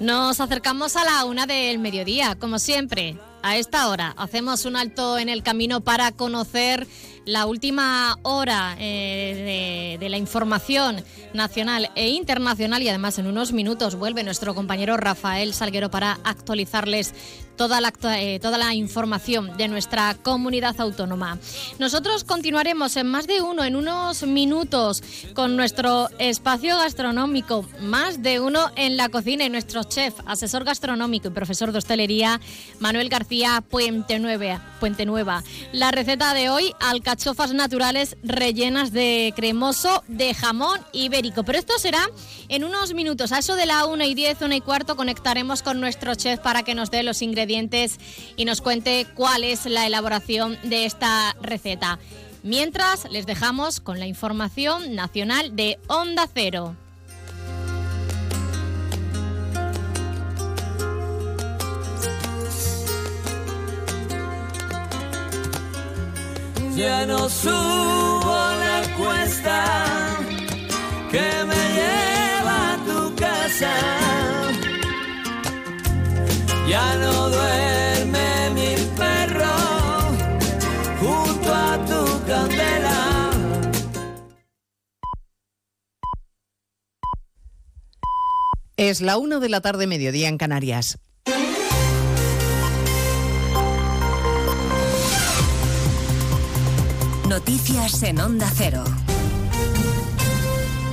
Nos acercamos a la una del mediodía, como siempre. A esta hora hacemos un alto en el camino para conocer la última hora eh, de, de la información nacional e internacional y además en unos minutos vuelve nuestro compañero Rafael Salguero para actualizarles toda la, eh, toda la información de nuestra comunidad autónoma. Nosotros continuaremos en más de uno, en unos minutos, con nuestro espacio gastronómico, más de uno en la cocina y nuestro chef, asesor gastronómico y profesor de hostelería, Manuel García Puente Nueva. Puente Nueva. La receta de hoy, alcachofas naturales rellenas de cremoso de jamón ibérico. Pero esto será en unos minutos. A eso de la 1 y 10, 1 y cuarto, conectaremos con nuestro chef para que nos dé los ingredientes y nos cuente cuál es la elaboración de esta receta. Mientras, les dejamos con la información nacional de Onda Cero. Ya no subo la cuesta que me lleva a tu casa. Ya no duerme mi perro junto a tu candela. Es la 1 de la tarde, mediodía en Canarias. Noticias en Onda Cero.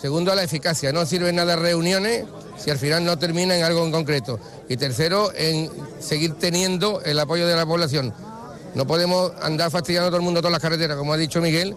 Segundo, la eficacia. No sirven nada reuniones si al final no termina en algo en concreto. Y tercero, en seguir teniendo el apoyo de la población. No podemos andar fastidiando a todo el mundo todas las carreteras, como ha dicho Miguel.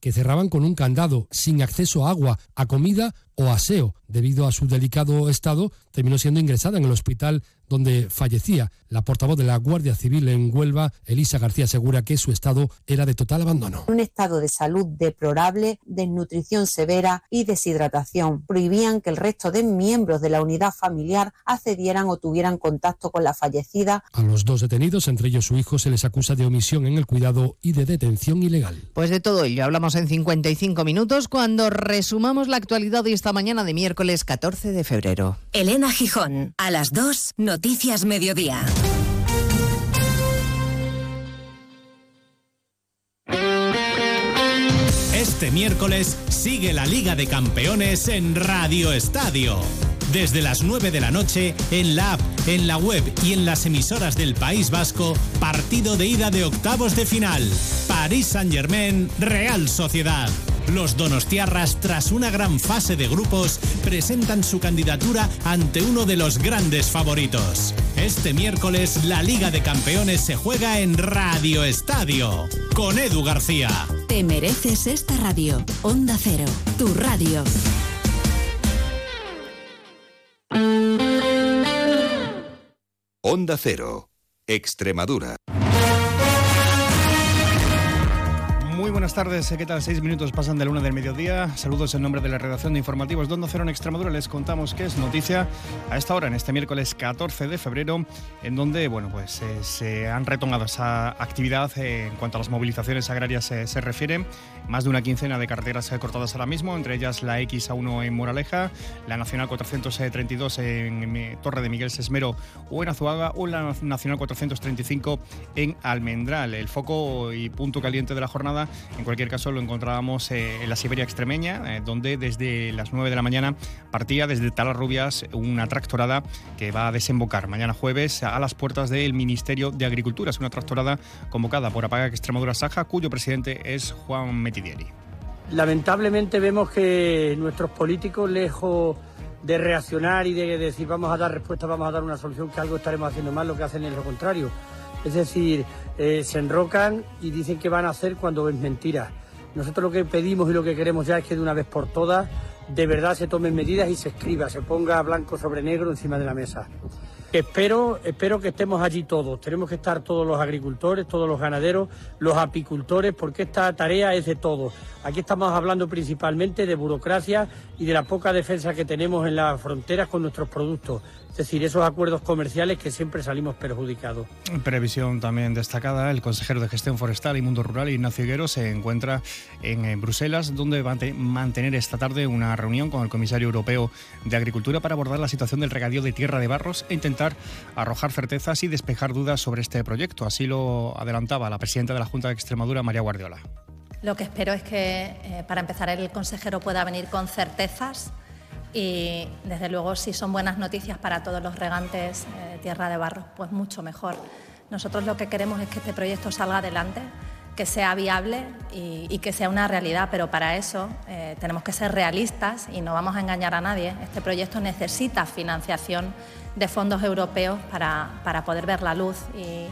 que cerraban con un candado, sin acceso a agua, a comida o aseo. Debido a su delicado estado, terminó siendo ingresada en el hospital donde fallecía. La portavoz de la Guardia Civil en Huelva, Elisa García, asegura que su estado era de total abandono. Un estado de salud deplorable, desnutrición severa y deshidratación. Prohibían que el resto de miembros de la unidad familiar accedieran o tuvieran contacto con la fallecida. A los dos detenidos, entre ellos su hijo, se les acusa de omisión en el cuidado y de detención ilegal. Pues de todo ello hablamos en 55 minutos cuando resumamos la actualidad de esta mañana de miércoles 14 de febrero. Elena Gijón, a las 2, Noticias Mediodía. Este miércoles sigue la Liga de Campeones en Radio Estadio. Desde las 9 de la noche, en la app, en la web y en las emisoras del País Vasco, partido de ida de octavos de final. París Saint-Germain, Real Sociedad. Los Donostiarras, tras una gran fase de grupos, presentan su candidatura ante uno de los grandes favoritos. Este miércoles, la Liga de Campeones se juega en Radio Estadio, con Edu García. Te mereces esta radio. Onda Cero, tu radio. Onda Cero, Extremadura. Buenas tardes, ¿qué tal? Seis minutos pasan de la una del mediodía. Saludos en nombre de la redacción de informativos Donde Cero en Extremadura. Les contamos que es noticia a esta hora, en este miércoles 14 de febrero, en donde, bueno, pues eh, se han retomado esa actividad eh, en cuanto a las movilizaciones agrarias eh, se refiere. Más de una quincena de carreteras cortadas ahora mismo, entre ellas la XA1 en Moraleja, la Nacional 432 en Torre de Miguel Sesmero o en Azuaga, o la Nacional 435 en Almendral. El foco y punto caliente de la jornada en cualquier caso, lo encontrábamos eh, en la Siberia extremeña, eh, donde desde las 9 de la mañana partía desde Talarrubias una tractorada que va a desembocar mañana jueves a las puertas del Ministerio de Agricultura. Es una tractorada convocada por Apaga Extremadura Saja, cuyo presidente es Juan Metidieri. Lamentablemente vemos que nuestros políticos, lejos de reaccionar y de decir vamos a dar respuesta, vamos a dar una solución, que algo estaremos haciendo mal, lo que hacen es lo contrario. Es decir, eh, se enrocan y dicen que van a hacer cuando es mentira. Nosotros lo que pedimos y lo que queremos ya es que de una vez por todas de verdad se tomen medidas y se escriba, se ponga blanco sobre negro encima de la mesa. Espero, espero que estemos allí todos. Tenemos que estar todos los agricultores, todos los ganaderos, los apicultores, porque esta tarea es de todos. Aquí estamos hablando principalmente de burocracia y de la poca defensa que tenemos en las fronteras con nuestros productos. Es decir, esos acuerdos comerciales que siempre salimos perjudicados. Previsión también destacada, el consejero de Gestión Forestal y Mundo Rural, Ignacio Higuero, se encuentra en Bruselas, donde va a mantener esta tarde una reunión con el comisario europeo de Agricultura para abordar la situación del regadío de tierra de barros e intentar arrojar certezas y despejar dudas sobre este proyecto. Así lo adelantaba la presidenta de la Junta de Extremadura, María Guardiola. Lo que espero es que, eh, para empezar, el consejero pueda venir con certezas y desde luego si son buenas noticias para todos los regantes de tierra de barro, pues mucho mejor. Nosotros lo que queremos es que este proyecto salga adelante, que sea viable y, que sea una realidad, pero para eso eh, tenemos que ser realistas y no vamos a engañar a nadie. Este proyecto necesita financiación de fondos europeos para, para poder ver la luz y,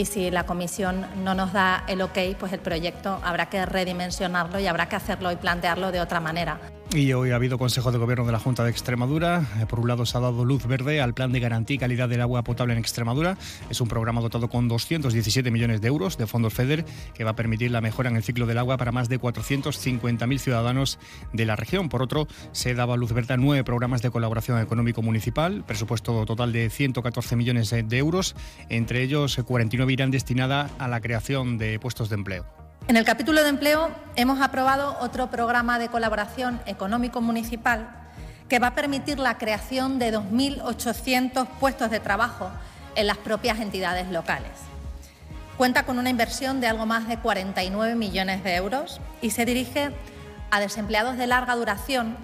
y si la Comisión no nos da el ok, pues el proyecto habrá que redimensionarlo y habrá que hacerlo y plantearlo de otra manera. Y hoy ha habido Consejo de Gobierno de la Junta de Extremadura. Eh, por un lado se ha dado luz verde al Plan de Garantía y Calidad del Agua Potable en Extremadura. Es un programa dotado con 217 millones de euros de fondos FEDER que va a permitir la mejora en el ciclo del agua para más de 450.000 ciudadanos de la región. Por otro, se daba luz verde a nueve programas de colaboración económico municipal, presupuesto total de 114 millones de euros. Entre ellos, 49 irán destinadas a la creación de puestos de empleo. En el capítulo de empleo hemos aprobado otro programa de colaboración económico municipal que va a permitir la creación de 2.800 puestos de trabajo en las propias entidades locales. Cuenta con una inversión de algo más de 49 millones de euros y se dirige a desempleados de larga duración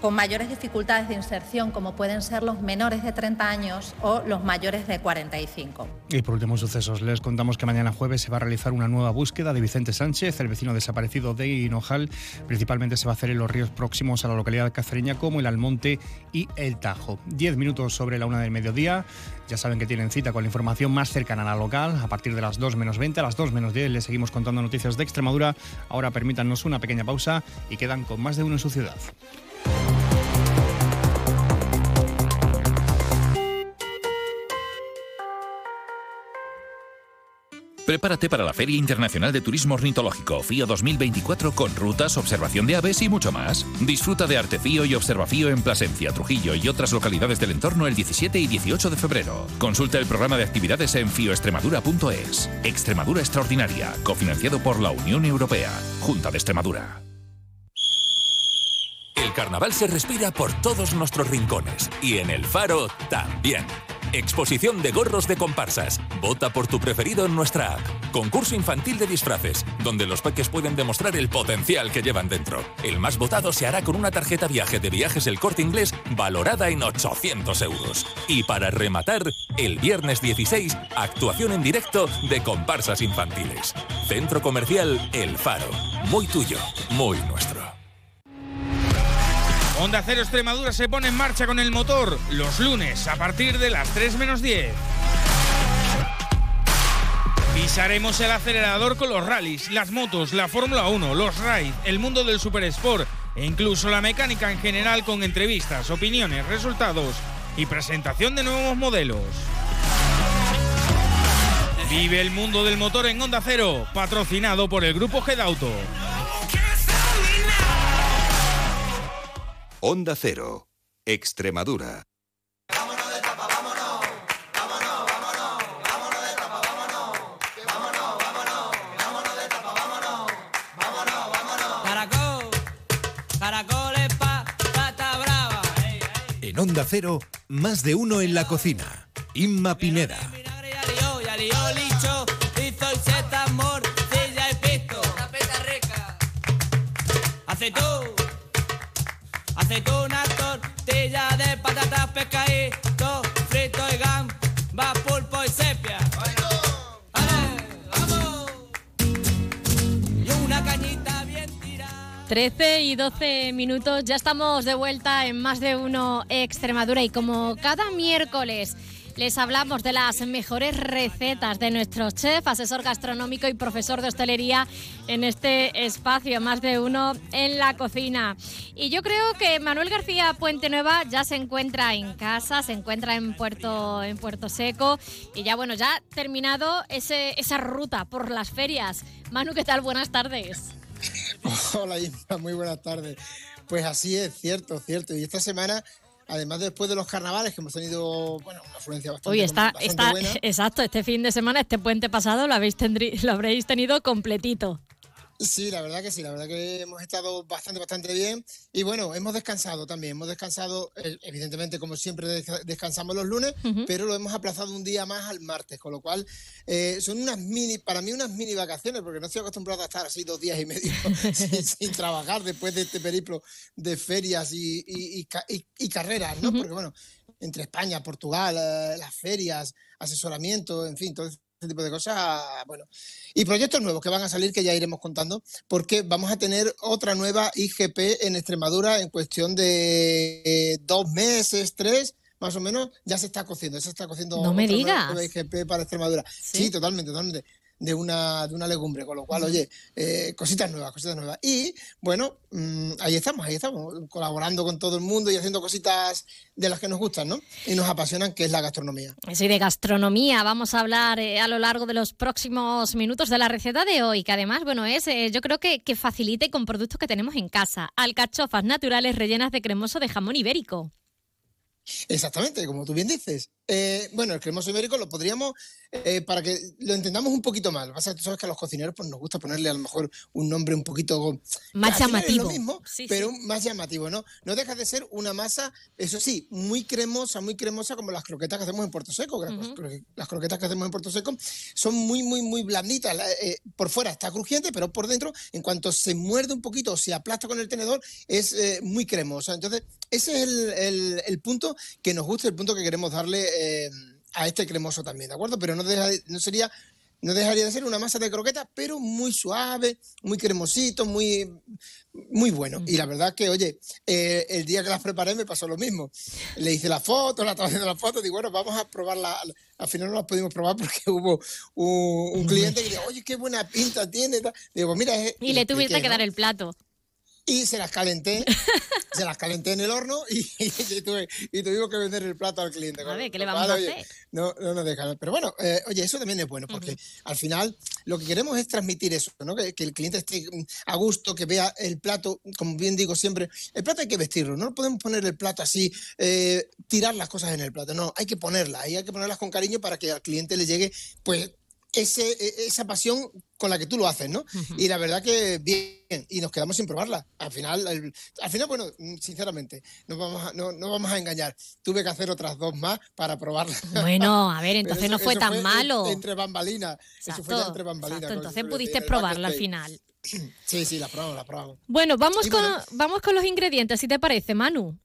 con mayores dificultades de inserción, como pueden ser los menores de 30 años o los mayores de 45. Y por último, sucesos, les contamos que mañana jueves se va a realizar una nueva búsqueda de Vicente Sánchez, el vecino desaparecido de Hinojal. Principalmente se va a hacer en los ríos próximos a la localidad cacereña, como el Almonte y el Tajo. Diez minutos sobre la una del mediodía. Ya saben que tienen cita con la información más cercana a la local a partir de las 2 menos 20. A las 2 menos 10 les seguimos contando noticias de Extremadura. Ahora permítanos una pequeña pausa y quedan con más de uno en su ciudad. Prepárate para la Feria Internacional de Turismo Ornitológico FIO 2024 con rutas, observación de aves y mucho más. Disfruta de Artefío y Observafío en Plasencia, Trujillo y otras localidades del entorno el 17 y 18 de febrero. Consulta el programa de actividades en fioextremadura.es. Extremadura Extraordinaria, cofinanciado por la Unión Europea, Junta de Extremadura. Carnaval se respira por todos nuestros rincones y en el faro también. Exposición de gorros de comparsas. Vota por tu preferido en nuestra app. Concurso infantil de disfraces, donde los peques pueden demostrar el potencial que llevan dentro. El más votado se hará con una tarjeta viaje de viajes El Corte Inglés valorada en 800 euros. Y para rematar, el viernes 16, actuación en directo de comparsas infantiles. Centro Comercial El Faro. Muy tuyo, muy nuestro. Onda Cero Extremadura se pone en marcha con el motor los lunes a partir de las 3 menos 10. Pisaremos el acelerador con los rallies, las motos, la Fórmula 1, los raids, el mundo del super sport e incluso la mecánica en general con entrevistas, opiniones, resultados y presentación de nuevos modelos. Vive el mundo del motor en Onda Cero, patrocinado por el grupo Gedauto. Onda Cero, Extremadura. Caracol, caracoles pa, pata brava. En Onda Cero, más de uno en la cocina. Inma Pineda. Yalió, aceituna, tortilla de patatas, pescadito, frito y gamba, pulpo y sepia. ¡Ale, vamos! Y una cañita bien 13 y 12 minutos, ya estamos de vuelta en más de uno Extremadura y como cada miércoles les hablamos de las mejores recetas de nuestro chef, asesor gastronómico y profesor de hostelería en este espacio, más de uno en la cocina. Y yo creo que Manuel García Puente Nueva ya se encuentra en casa, se encuentra en Puerto, en Puerto Seco y ya bueno, ya ha terminado ese, esa ruta por las ferias. Manu, ¿qué tal? Buenas tardes. Hola muy buenas tardes. Pues así es, cierto, cierto. Y esta semana, además después de los carnavales, que hemos tenido bueno, una afluencia bastante, Hoy está, bastante está buena. exacto, este fin de semana, este puente pasado lo habéis tendrí- lo habréis tenido completito. Sí, la verdad que sí, la verdad que hemos estado bastante, bastante bien. Y bueno, hemos descansado también. Hemos descansado, eh, evidentemente, como siempre, desca- descansamos los lunes, pero lo hemos aplazado un día más al martes, con lo cual eh, son unas mini, para mí, unas mini vacaciones, porque no estoy acostumbrado a estar así dos días y medio sin, sin trabajar después de este periplo de ferias y, y- y ca- y- y carreras, ¿no? Porque bueno, entre España, Portugal, eh, las ferias, asesoramiento, en fin, todo ese tipo de cosas, bueno. Y proyectos nuevos que van a salir que ya iremos contando, porque vamos a tener otra nueva IGP en Extremadura en cuestión de eh, dos meses, tres, más o menos, ya se está cociendo, se está cociendo No me digas. nueva IGP para Extremadura. Sí, totalmente, totalmente. De una, de una legumbre, con lo cual, oye, eh, cositas nuevas, cositas nuevas. Y bueno, mm, ahí estamos, ahí estamos, colaborando con todo el mundo y haciendo cositas de las que nos gustan, ¿no? Y nos apasionan, que es la gastronomía. Sí, de gastronomía vamos a hablar eh, a lo largo de los próximos minutos de la receta de hoy, que además, bueno, es, eh, yo creo que, que facilite con productos que tenemos en casa. Alcachofas naturales rellenas de cremoso de jamón ibérico. Exactamente, como tú bien dices, Eh, bueno, el cremoso ibérico lo podríamos, eh, para que lo entendamos un poquito más. Lo que pasa es que tú sabes que a los cocineros pues, nos gusta ponerle a lo mejor un nombre un poquito... Más llamativo. lo mismo, Sí, pero más llamativo, ¿no? No deja de ser una masa, eso sí, muy cremosa, muy cremosa como las croquetas que hacemos en Puerto Seco. que las cro- Las croquetas que hacemos en Puerto Seco son muy, muy, muy blanditas. La- eh, por fuera está crujiente, pero por dentro, en cuanto se muerde un poquito o se aplasta con el tenedor, es muy cremosa. Entonces, ese es el, el- el punto que nos gusta, el punto que queremos darle eh, a este cremoso también, ¿de acuerdo? Pero no, deja de- no sería... No dejaría de ser una masa de croquetas, pero muy suave, muy cremosito, muy, muy bueno. Y la verdad que, oye, eh, el día que las preparé me pasó lo mismo. Le hice la foto, la estaba haciendo la foto, digo, bueno, vamos a probarla. Al final no las pudimos probar porque hubo un, un cliente que dijo, oye, qué buena pinta tiene. Digo, mira, es- Y le tuviste que ¿no? dar el plato. Y se las calenté, se las calenté en el horno y, y tuve- y tuvimos que vender el plato al cliente. A ver, ¿qué le vamos a oye, hacer? No, no nos dejan. Pero bueno, eh, oye, eso también es bueno porque al final lo que queremos es transmitir eso, ¿no? Que, que el cliente esté mm, a gusto, que vea el plato, como bien digo siempre, el plato hay que vestirlo, no podemos poner el plato así, eh, tirar las cosas en el plato, no, hay que ponerlas y hay que ponerlas con cariño para que al cliente le llegue, pues, ese, e- esa pasión con la que tú lo haces, ¿no? Y la verdad que bien, y nos quedamos sin probarla. Al final, el- al final bueno, sinceramente, no vamos, a, no, no vamos a engañar. Tuve que hacer otras dos más para probarla. Bueno, a ver, entonces eso- no fue tan en- malo. entre bambalinas. Eso fue entre bambalinas. entonces pudiste probarla al final. Sí, sí, la probamos, la probamos. Bueno, vamos Y con, bueno. vamos con los ingredientes, si te parece, Manu.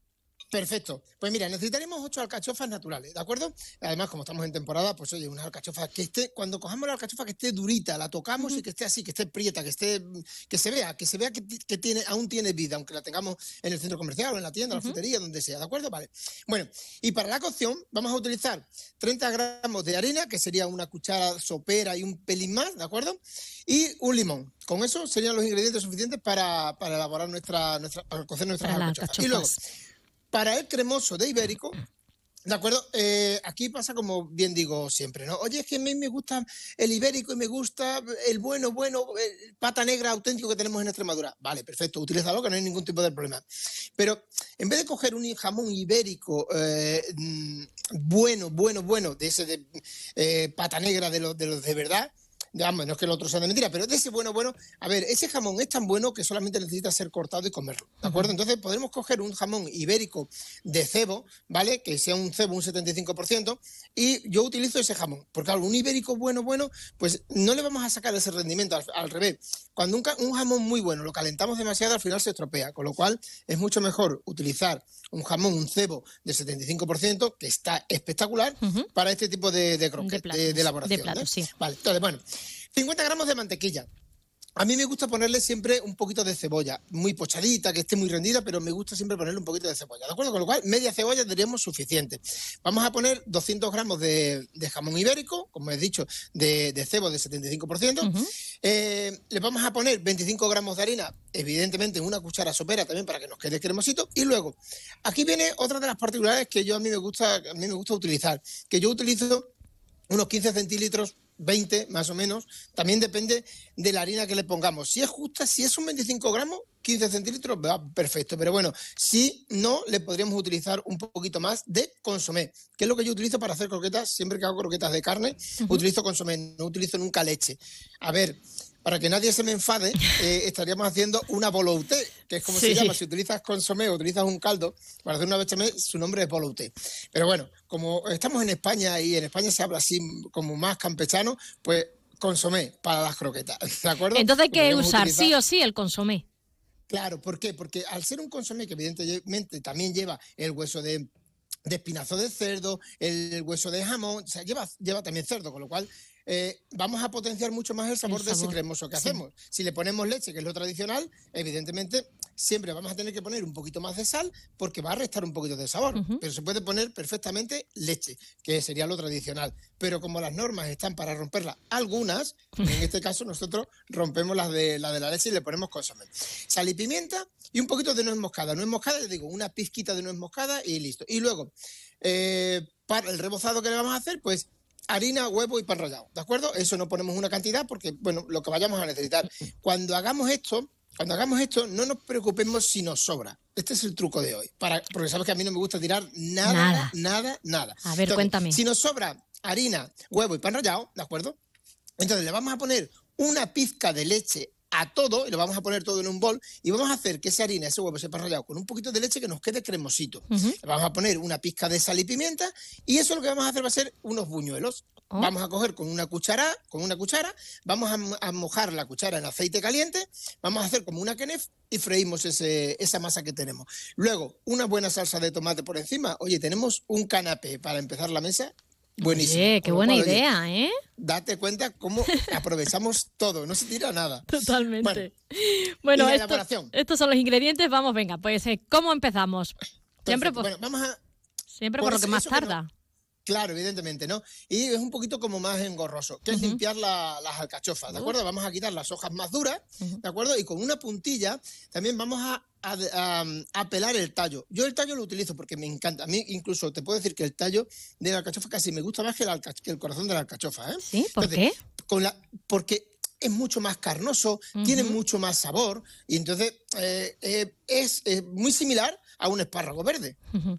Perfecto. Pues mira, necesitaremos ocho alcachofas naturales, ¿de acuerdo? Además, como estamos en temporada, pues oye, una alcachofa que esté, cuando cojamos la alcachofa que esté durita, la tocamos y que esté así, que esté prieta, que esté, que se vea, que se vea que, ti- que tiene, aún tiene vida, aunque la tengamos en el centro comercial o en la tienda, en la frutería, donde sea, ¿de acuerdo? Vale. Bueno, y para la cocción vamos a utilizar 30 gramos de harina, que sería una cuchara sopera y un pelín más, ¿de acuerdo? Y un limón. Con eso serían los ingredientes suficientes para, para elaborar nuestra, nuestra, para cocer nuestras Para las alcachofas. Y luego, alcachofas. Para el cremoso de ibérico, ¿de acuerdo? Eh, aquí pasa como bien digo siempre, ¿no? Oye, es que a mí me gusta el ibérico y me gusta el bueno, bueno, el pata negra auténtico que tenemos en Extremadura. Vale, perfecto, utilízalo, que no hay ningún tipo de problema. Pero en vez de coger un jamón ibérico eh, mm, bueno, bueno, bueno, de ese de eh, pata negra de de, los de verdad, Digamos, no es que el otro sea de mentira, pero de ese bueno, bueno, a ver, ese jamón es tan bueno que solamente necesita ser cortado y comerlo, ¿de acuerdo? Entonces podremos coger un jamón ibérico de cebo, ¿vale? Que sea un cebo un 75%, y yo utilizo ese jamón, porque claro, un ibérico bueno, bueno, pues no le vamos a sacar ese rendimiento, al, al revés. Cuando un, un jamón muy bueno lo calentamos demasiado, al final se estropea, con lo cual es mucho mejor utilizar un jamón, un cebo de 75%, que está espectacular, para este tipo de, de de, platos, de de elaboración. platos, ¿no? sí. Vale, entonces, bueno, 50 gramos de mantequilla. A mí me gusta ponerle siempre un poquito de cebolla, muy pochadita, que esté muy rendida, pero me gusta siempre ponerle un poquito de cebolla, ¿de acuerdo? Con lo cual, media cebolla tendríamos suficiente. Vamos a poner 200 gramos de, de jamón ibérico, como he dicho, de, de cebo de 75%. Eh, le vamos a poner 25 gramos de harina, evidentemente en una cuchara sopera también para que nos quede cremosito. Y luego, aquí viene otra de las particularidades que yo a mí me gusta, a mí me gusta utilizar, que yo utilizo unos 15 centilitros, 20 más o menos. También depende de la harina que le pongamos. Si es justa, si es un 25 gramos, 15 centilitros, va perfecto. Pero bueno, si no, le podríamos utilizar un poquito más de consomé, que es lo que yo utilizo para hacer croquetas. Siempre que hago croquetas de carne, utilizo consomé, no utilizo nunca leche. A ver. Para que nadie se me enfade, eh, estaríamos haciendo una bolouté, que es como se llama. Si utilizas consomé o utilizas un caldo para hacer una bechamel, su nombre es bolouté. Pero bueno, como estamos en España y en España se habla así como más campechano, pues consomé para las croquetas, ¿de acuerdo? Entonces hay que usar utilizar- sí o sí el consomé. Claro, ¿por qué? Porque al ser un consomé que evidentemente también lleva el hueso de, de espinazo de cerdo, el hueso de jamón, o sea, lleva, lleva también cerdo, con lo cual eh, vamos a potenciar mucho más el sabor, de ese sabor, cremoso que sí. hacemos. Si le ponemos leche, que es lo tradicional, evidentemente siempre vamos a tener que poner un poquito más de sal porque va a restar un poquito de sabor. Pero se puede poner perfectamente leche, que sería lo tradicional. Pero como las normas están para romperlas, algunas, en este caso nosotros rompemos las de la de la leche y le ponemos consomé. Sal y pimienta y un poquito de nuez moscada. Nuez moscada, les digo, una pizquita de nuez moscada y listo. Y luego, eh, para el rebozado que le vamos a hacer, pues harina, huevo y pan rallado, ¿de acuerdo? Eso no ponemos una cantidad porque, bueno, lo que vayamos a necesitar. Cuando hagamos esto, cuando hagamos esto, no nos preocupemos si nos sobra. Este es el truco de hoy. Para, porque sabes que a mí no me gusta tirar nada, Nada. nada, nada. A ver, cuéntame. Si nos sobra harina, huevo y pan rallado, ¿de acuerdo? Entonces le vamos a poner una pizca de leche a todo y lo vamos a poner todo en un bol y vamos a hacer que esa harina, ese huevo, ese pan rallado con un poquito de leche que nos quede cremosito. Le vamos a poner una pizca de sal y pimienta y eso lo que vamos a hacer va a ser unos buñuelos. Oh. Vamos a coger con una cuchara, con una cuchara, vamos a, a mojar la cuchara en aceite caliente, vamos a hacer como una quenef y freímos ese- esa masa que tenemos. Luego, una buena salsa de tomate por encima. Oye, tenemos un canapé para empezar la mesa. Buenísimo. Oye, qué buena idea, ¿eh? Date cuenta cómo aprovechamos todo, no se tira nada. Totalmente. Bueno, Bueno, esto- estos son los ingredientes. Vamos, venga, pues, eh, ¿cómo empezamos? Siempre, por, Bueno, vamos a, siempre por por lo que más tarda. Claro, evidentemente, ¿no? Y es un poquito como más engorroso, que es limpiar la- las alcachofas, ¿de acuerdo? Vamos a quitar las hojas más duras, ¿de acuerdo? Y con una puntilla también vamos a, a- a- a pelar el tallo. Yo el tallo lo utilizo porque me encanta. A mí incluso te puedo decir que el tallo de la alcachofa casi me gusta más que que el corazón de la alcachofa, ¿eh? ¿Sí? ¿Por Entonces, qué? Con la, porque es mucho más carnoso, tiene mucho más sabor y entonces eh, eh, es eh, muy similar a un espárrago verde.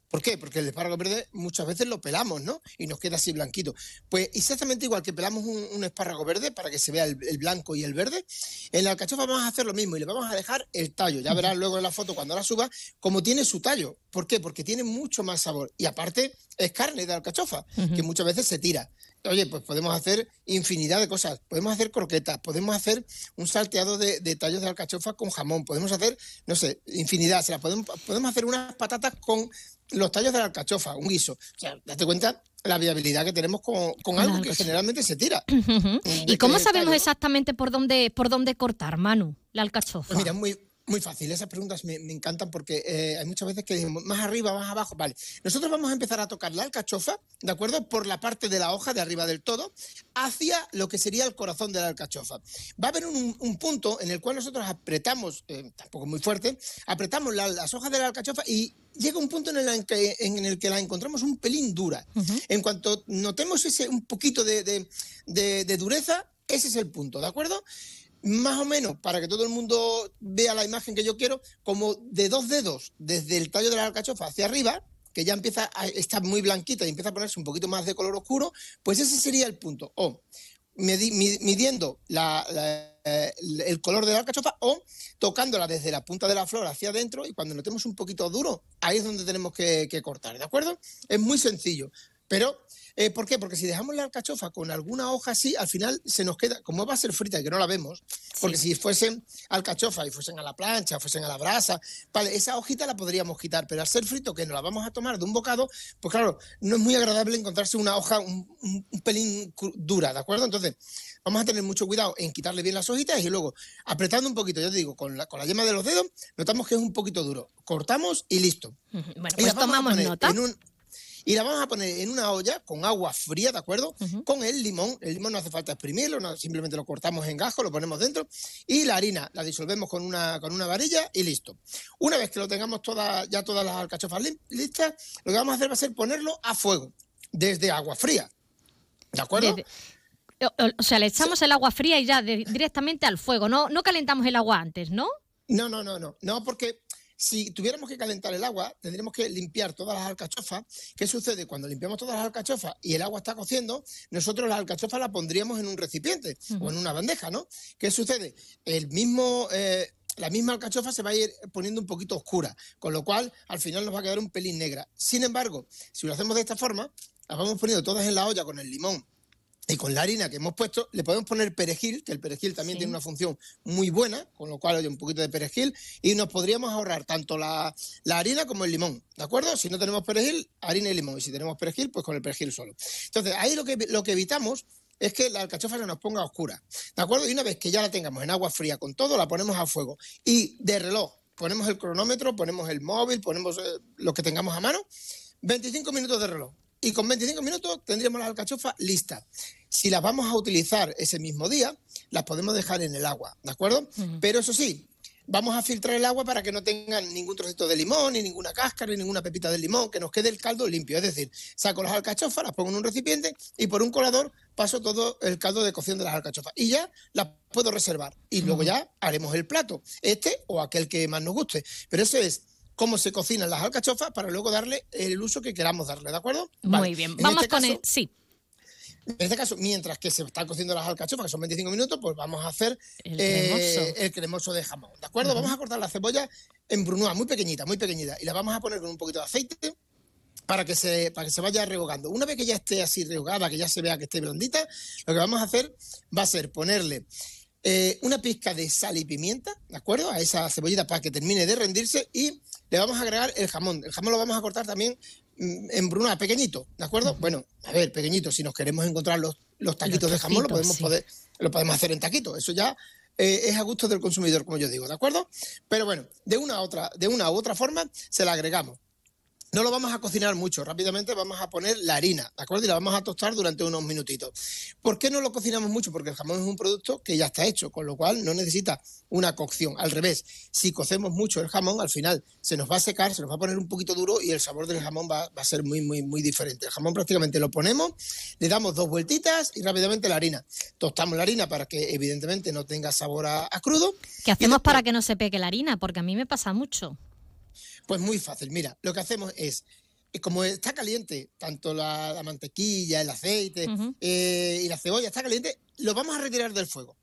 ¿Por qué? Porque el espárrago verde muchas veces lo pelamos, ¿no? Y nos queda así blanquito. Pues exactamente igual que pelamos un, un espárrago verde para que se vea el, el blanco y el verde, en la alcachofa vamos a hacer lo mismo y le vamos a dejar el tallo. Ya verás luego en la foto cuando la suba cómo tiene su tallo. ¿Por qué? Porque tiene mucho más sabor. Y aparte es carne de alcachofa, que muchas veces se tira. Oye, pues podemos hacer infinidad de cosas. Podemos hacer croquetas, podemos hacer un salteado de, de tallos de alcachofa con jamón, podemos hacer, no sé, infinidad. O sea, podemos, podemos hacer unas patatas con los tallos de la alcachofa, un guiso. O sea, date cuenta la viabilidad que tenemos con, con algo que generalmente se tira. ¿Y cómo sabemos exactamente por dónde, por dónde cortar, Manu, la alcachofa? Pues mira, muy, muy fácil. Esas preguntas me, me encantan porque eh, hay muchas veces que decimos más arriba, más abajo. Vale. Nosotros vamos a empezar a tocar la alcachofa, ¿de acuerdo? Por la parte de la hoja de arriba del todo, hacia lo que sería el corazón de la alcachofa. Va a haber un, un punto en el cual nosotros apretamos, eh, tampoco muy fuerte, apretamos la- las hojas de la alcachofa y llega un punto en el que, en el que la encontramos un pelín dura. En cuanto notemos ese un poquito de, de- de- de dureza, ese es el punto, ¿de acuerdo? Más o menos, para que todo el mundo vea la imagen que yo quiero, como de dos dedos desde el tallo de la alcachofa hacia arriba, que ya empieza a estar muy blanquita y empieza a ponerse un poquito más de color oscuro, pues ese sería el punto. O midiendo eh, el color de la alcachofa o tocándola desde la punta de la flor hacia adentro y cuando notemos un poquito duro, ahí es donde tenemos que cortar, ¿de acuerdo? Es muy sencillo. Pero, eh, ¿por qué? Porque si dejamos la alcachofa con alguna hoja así, al final se nos queda, como va a ser frita y que no la vemos, porque si fuesen alcachofa y fuesen a la plancha, fuesen a la brasa, vale, esa hojita la podríamos quitar, pero al ser frito que nos la vamos a tomar de un bocado, pues claro, no es muy agradable encontrarse una hoja un, un- un pelín dura, ¿de acuerdo? Entonces, vamos a tener mucho cuidado en quitarle bien las hojitas y luego, apretando un poquito, yo te digo, con la, con la yema de los dedos, notamos que es un poquito duro. Cortamos y listo. Bueno, Y pues tomamos nota. en un- y la vamos a poner en una olla con agua fría, ¿de acuerdo? Con el limón. El limón no hace falta exprimirlo, no, simplemente lo cortamos en gajo, lo ponemos dentro. Y la harina la disolvemos con una, con una varilla y listo. Una vez que lo tengamos toda, ya todas las alcachofas listas, lo que vamos a hacer va a ser ponerlo a fuego, desde agua fría. ¿De acuerdo? Desde- o, sea, le echamos el agua fría y ya de- directamente al fuego, no, no calentamos el agua antes, ¿no? No, no, no, no. No, porque si tuviéramos que calentar el agua, tendríamos que limpiar todas las alcachofas. ¿Qué sucede? Cuando limpiamos todas las alcachofas y el agua está cociendo, nosotros las alcachofas las pondríamos en un recipiente o en una bandeja, ¿no? ¿Qué sucede? El mismo. eh, la misma alcachofa se va a ir poniendo un poquito oscura, con lo cual al final nos va a quedar un pelín negra. Sin embargo, si lo hacemos de esta forma, las vamos poniendo todas en la olla con el limón y con la harina que hemos puesto, le podemos poner perejil, que el perejil también tiene una función muy buena, con lo cual, oye, un poquito de perejil, y nos podríamos ahorrar tanto la, la harina como el limón, ¿de acuerdo? Si no tenemos perejil, harina y limón, y si tenemos perejil, pues con el perejil solo. Entonces, ahí lo que, lo que evitamos es que la alcachofa se nos ponga oscura, ¿de acuerdo? Y una vez que ya la tengamos en agua fría con todo, la ponemos a fuego. Y de reloj, ponemos el cronómetro, ponemos el móvil, ponemos eh, lo que tengamos a mano, 25 minutos de reloj. Y con 25 minutos tendríamos la alcachofa lista. Si las vamos a utilizar ese mismo día, las podemos dejar en el agua, ¿de acuerdo? Pero eso sí, vamos a filtrar el agua para que no tengan ningún trocito de limón, ni ninguna cáscara, ni ninguna pepita de limón, que nos quede el caldo limpio. Es decir, saco las alcachofas, las pongo en un recipiente y por un colador paso todo el caldo de cocción de las alcachofas y ya las puedo reservar. Y luego ya haremos el plato, este o aquel que más nos guste. Pero eso es cómo se cocinan las alcachofas para luego darle el uso que queramos darle, ¿de acuerdo? Muy Vale. bien, En vamos este con caso- el... Sí, en este caso, mientras que se están cociendo las alcachofas, que son 25 minutos, pues vamos a hacer El eh, cremoso. el cremoso de jamón. ¿De acuerdo? Vamos a cortar la cebolla en brunoise, muy pequeñita, muy pequeñita. Y la vamos a poner con un poquito de aceite para que se, para que se vaya rehogando. Una vez que ya esté así rehogada, que ya se vea que esté blandita, lo que vamos a hacer va a ser ponerle eh, una pizca de sal y pimienta, ¿de acuerdo? A esa cebollita para que termine de rendirse y le vamos a agregar el jamón. El jamón lo vamos a cortar también mm, en bruna, pequeñito, ¿de acuerdo? Bueno, a ver, pequeñito, si nos queremos encontrar los, los taquitos de jamón, lo podemos, sí. poder, lo podemos hacer en taquitos. Eso ya eh, es a gusto del consumidor, como yo digo, ¿de acuerdo? Pero bueno, de una, a otra, de una u otra forma se la agregamos. No lo vamos a cocinar mucho, rápidamente vamos a poner la harina, ¿de acuerdo? Y la vamos a tostar durante unos minutitos. ¿Por qué no lo cocinamos mucho? Porque el jamón es un producto que ya está hecho, con lo cual no necesita una cocción. Al revés, si cocemos mucho el jamón, al final se nos va a secar, se nos va a poner un poquito duro y el sabor del jamón va, va a ser muy, muy, muy diferente. El jamón prácticamente lo ponemos, le damos dos vueltitas y rápidamente la harina. Tostamos la harina para que evidentemente no tenga sabor a, a crudo. ¿qué hacemos para que no se pegue la harina? Porque a mí me pasa mucho. Pues muy fácil. Mira, lo que hacemos es, eh, como está caliente, tanto la, la mantequilla, el aceite eh, y la cebolla está caliente, lo vamos a retirar del fuego.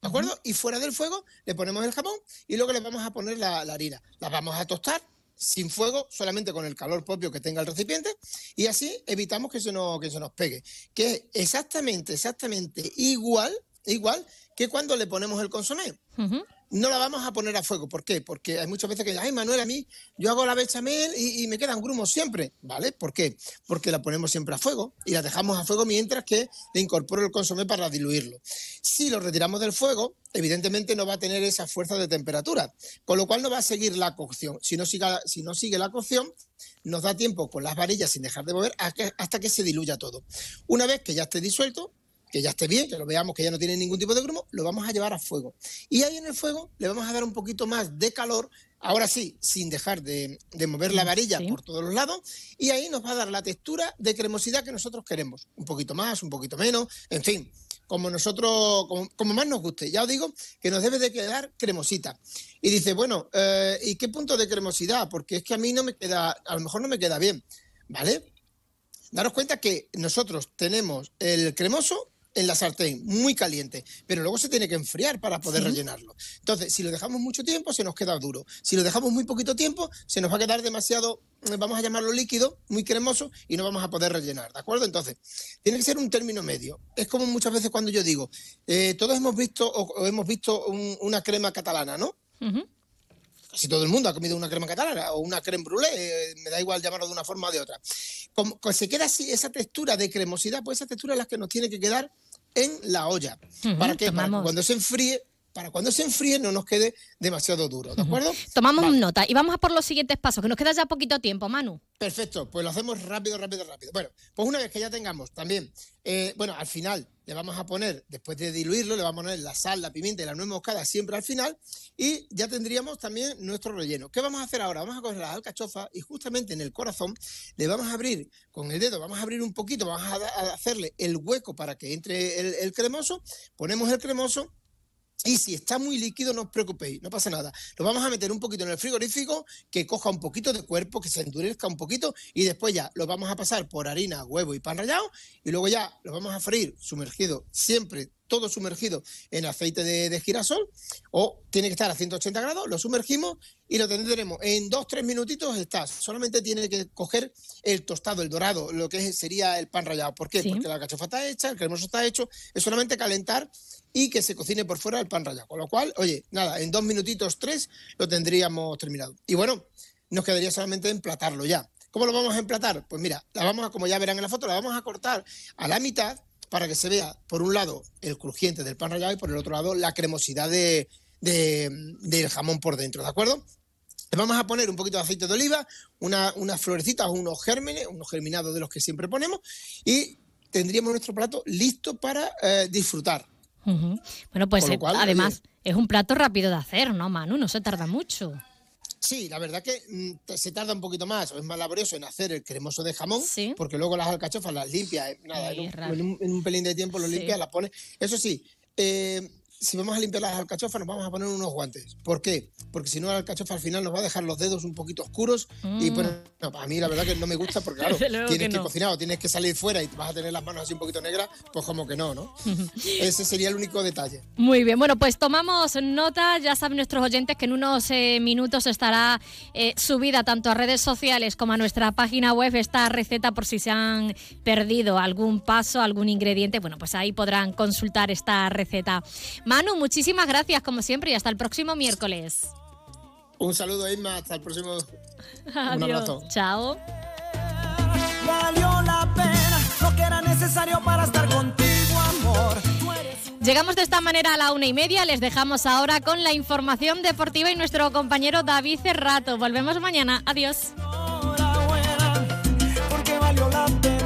¿De acuerdo? Y fuera del fuego le ponemos el jamón y luego le vamos a poner la, la harina. La vamos a tostar sin fuego, solamente con el calor propio que tenga el recipiente, y así evitamos que se nos, que se nos pegue. Que es exactamente, exactamente igual, igual que cuando le ponemos el consomé Ujú. No la vamos a poner a fuego. ¿Por qué? Porque hay muchas veces que, ay, Manuel, a mí yo hago la bechamel y, y me quedan grumos siempre. ¿Vale? ¿Por qué? Porque la ponemos siempre a fuego y la dejamos a fuego mientras que le incorporo el consomé para diluirlo. Si lo retiramos del fuego, evidentemente no va a tener esa fuerza de temperatura, con lo cual no va a seguir la cocción. Si no, si no sigue la cocción, nos da tiempo con las varillas sin dejar de mover hasta que se diluya todo. Una vez que ya esté disuelto, que ya esté bien, que lo veamos que ya no tiene ningún tipo de grumo, lo vamos a llevar a fuego. Y ahí en el fuego le vamos a dar un poquito más de calor, ahora sí, sin dejar de, de mover la varilla por todos los lados, y ahí nos va a dar la textura de cremosidad que nosotros queremos. Un poquito más, un poquito menos, en fin, como nosotros, como, como más nos guste. Ya os digo que nos debe de quedar cremosita. Y dice, bueno, eh, ¿y qué punto de cremosidad? Porque es que a mí no me queda, a lo mejor no me queda bien, ¿vale? Daros cuenta que nosotros tenemos el cremoso en la sartén, muy caliente, pero luego se tiene que enfriar para poder Sí. rellenarlo. Entonces, si lo dejamos mucho tiempo, se nos queda duro. Si lo dejamos muy poquito tiempo, se nos va a quedar demasiado, eh, vamos a llamarlo líquido, muy cremoso, y no vamos a poder rellenar, ¿de acuerdo? Entonces, tiene que ser un término medio. Es como muchas veces cuando yo digo, eh, todos hemos visto o, o hemos visto un- una crema catalana, ¿no? Ujú. Casi todo el mundo ha comido una crema catalana o una creme brûlée, eh, me da igual llamarlo de una forma o de otra. Como, se queda así esa textura de cremosidad, pues esa textura es la que nos tiene que quedar en la olla. Ujú, ¿Para que cuando se enfríe, para cuando se enfríe no nos quede demasiado duro, ¿de acuerdo? Tomamos nota y vamos a por los siguientes pasos, que nos queda ya poquito tiempo, Manu. Perfecto, pues lo hacemos rápido, rápido, rápido. Bueno, pues una vez que ya tengamos también, eh, bueno, al final le vamos a poner, después de diluirlo, le vamos a poner la sal, la pimienta y la nuez moscada siempre al final y ya tendríamos también nuestro relleno. ¿Qué vamos a hacer ahora? Vamos a coger las alcachofas y justamente en el corazón le vamos a abrir con el dedo, vamos a abrir un poquito, vamos a, hacerle el hueco para que entre el, el cremoso, ponemos el cremoso y si está muy líquido, no os preocupéis, no pasa nada. Lo vamos a meter un poquito en el frigorífico, que coja un poquito de cuerpo, que se endurezca un poquito, y después ya lo vamos a pasar por harina, huevo y pan rallado, y luego ya lo vamos a freír sumergido, siempre todo sumergido en aceite de, de girasol, o tiene que estar a 180 grados, lo sumergimos y lo tendremos en dos, tres minutitos está. Solamente tiene que coger el tostado, el dorado, lo que sería el pan rallado. ¿Por qué? Sí. Porque la cachofa está hecha, el cremoso está hecho, es solamente calentar y que se cocine por fuera el pan rallado. Con lo cual, oye, nada, en dos minutitos, tres, lo tendríamos terminado. Y bueno, nos quedaría solamente emplatarlo ya. ¿Cómo lo vamos a emplatar? Pues mira, la vamos a, como ya verán en la foto, la vamos a cortar a la mitad para que se vea, por un lado, el crujiente del pan rallado y por el otro lado, la cremosidad de, de- del jamón por dentro, ¿de acuerdo? Le vamos a poner un poquito de aceite de oliva, una- unas florecitas unos gérmenes, unos germinados de los que siempre ponemos, y tendríamos nuestro plato listo para eh, disfrutar. Bueno, pues eh, cual, además es un plato rápido de hacer, ¿no, Manu? No se tarda mucho. Sí, la verdad que mm, se tarda un poquito más o es más laborioso en hacer el cremoso de jamón, porque luego las alcachofas las limpias, eh, nada, en un, en, un, en un, pelín de tiempo lo limpias, las pones. Eso sí, eh, si vamos a limpiar las alcachofas, nos vamos a poner unos guantes. ¿Por qué? Porque si no, la alcachofa al final nos va a dejar los dedos un poquito oscuros. Y bueno, no, a mí la verdad que no me gusta porque, claro, tienes que, cocinar o tienes que salir fuera y vas a tener las manos así un poquito negras, pues como que no, ¿no? Ese sería el único detalle. Muy bien, bueno, pues tomamos nota. Ya saben nuestros oyentes que en unos eh, minutos estará eh, subida tanto a redes sociales como a nuestra página web esta receta por si se han perdido algún paso, algún ingrediente. Bueno, pues ahí podrán consultar esta receta. Manu, muchísimas gracias como siempre y hasta el próximo miércoles. Un saludo, Isma. Hasta el próximo. Adiós. Chao. Valió la pena lo que era necesario para estar contigo, amor. Llegamos de esta manera a la una y media. Les dejamos ahora con la información deportiva y nuestro compañero David Cerrato. Volvemos mañana. Adiós. Porque valió la pena.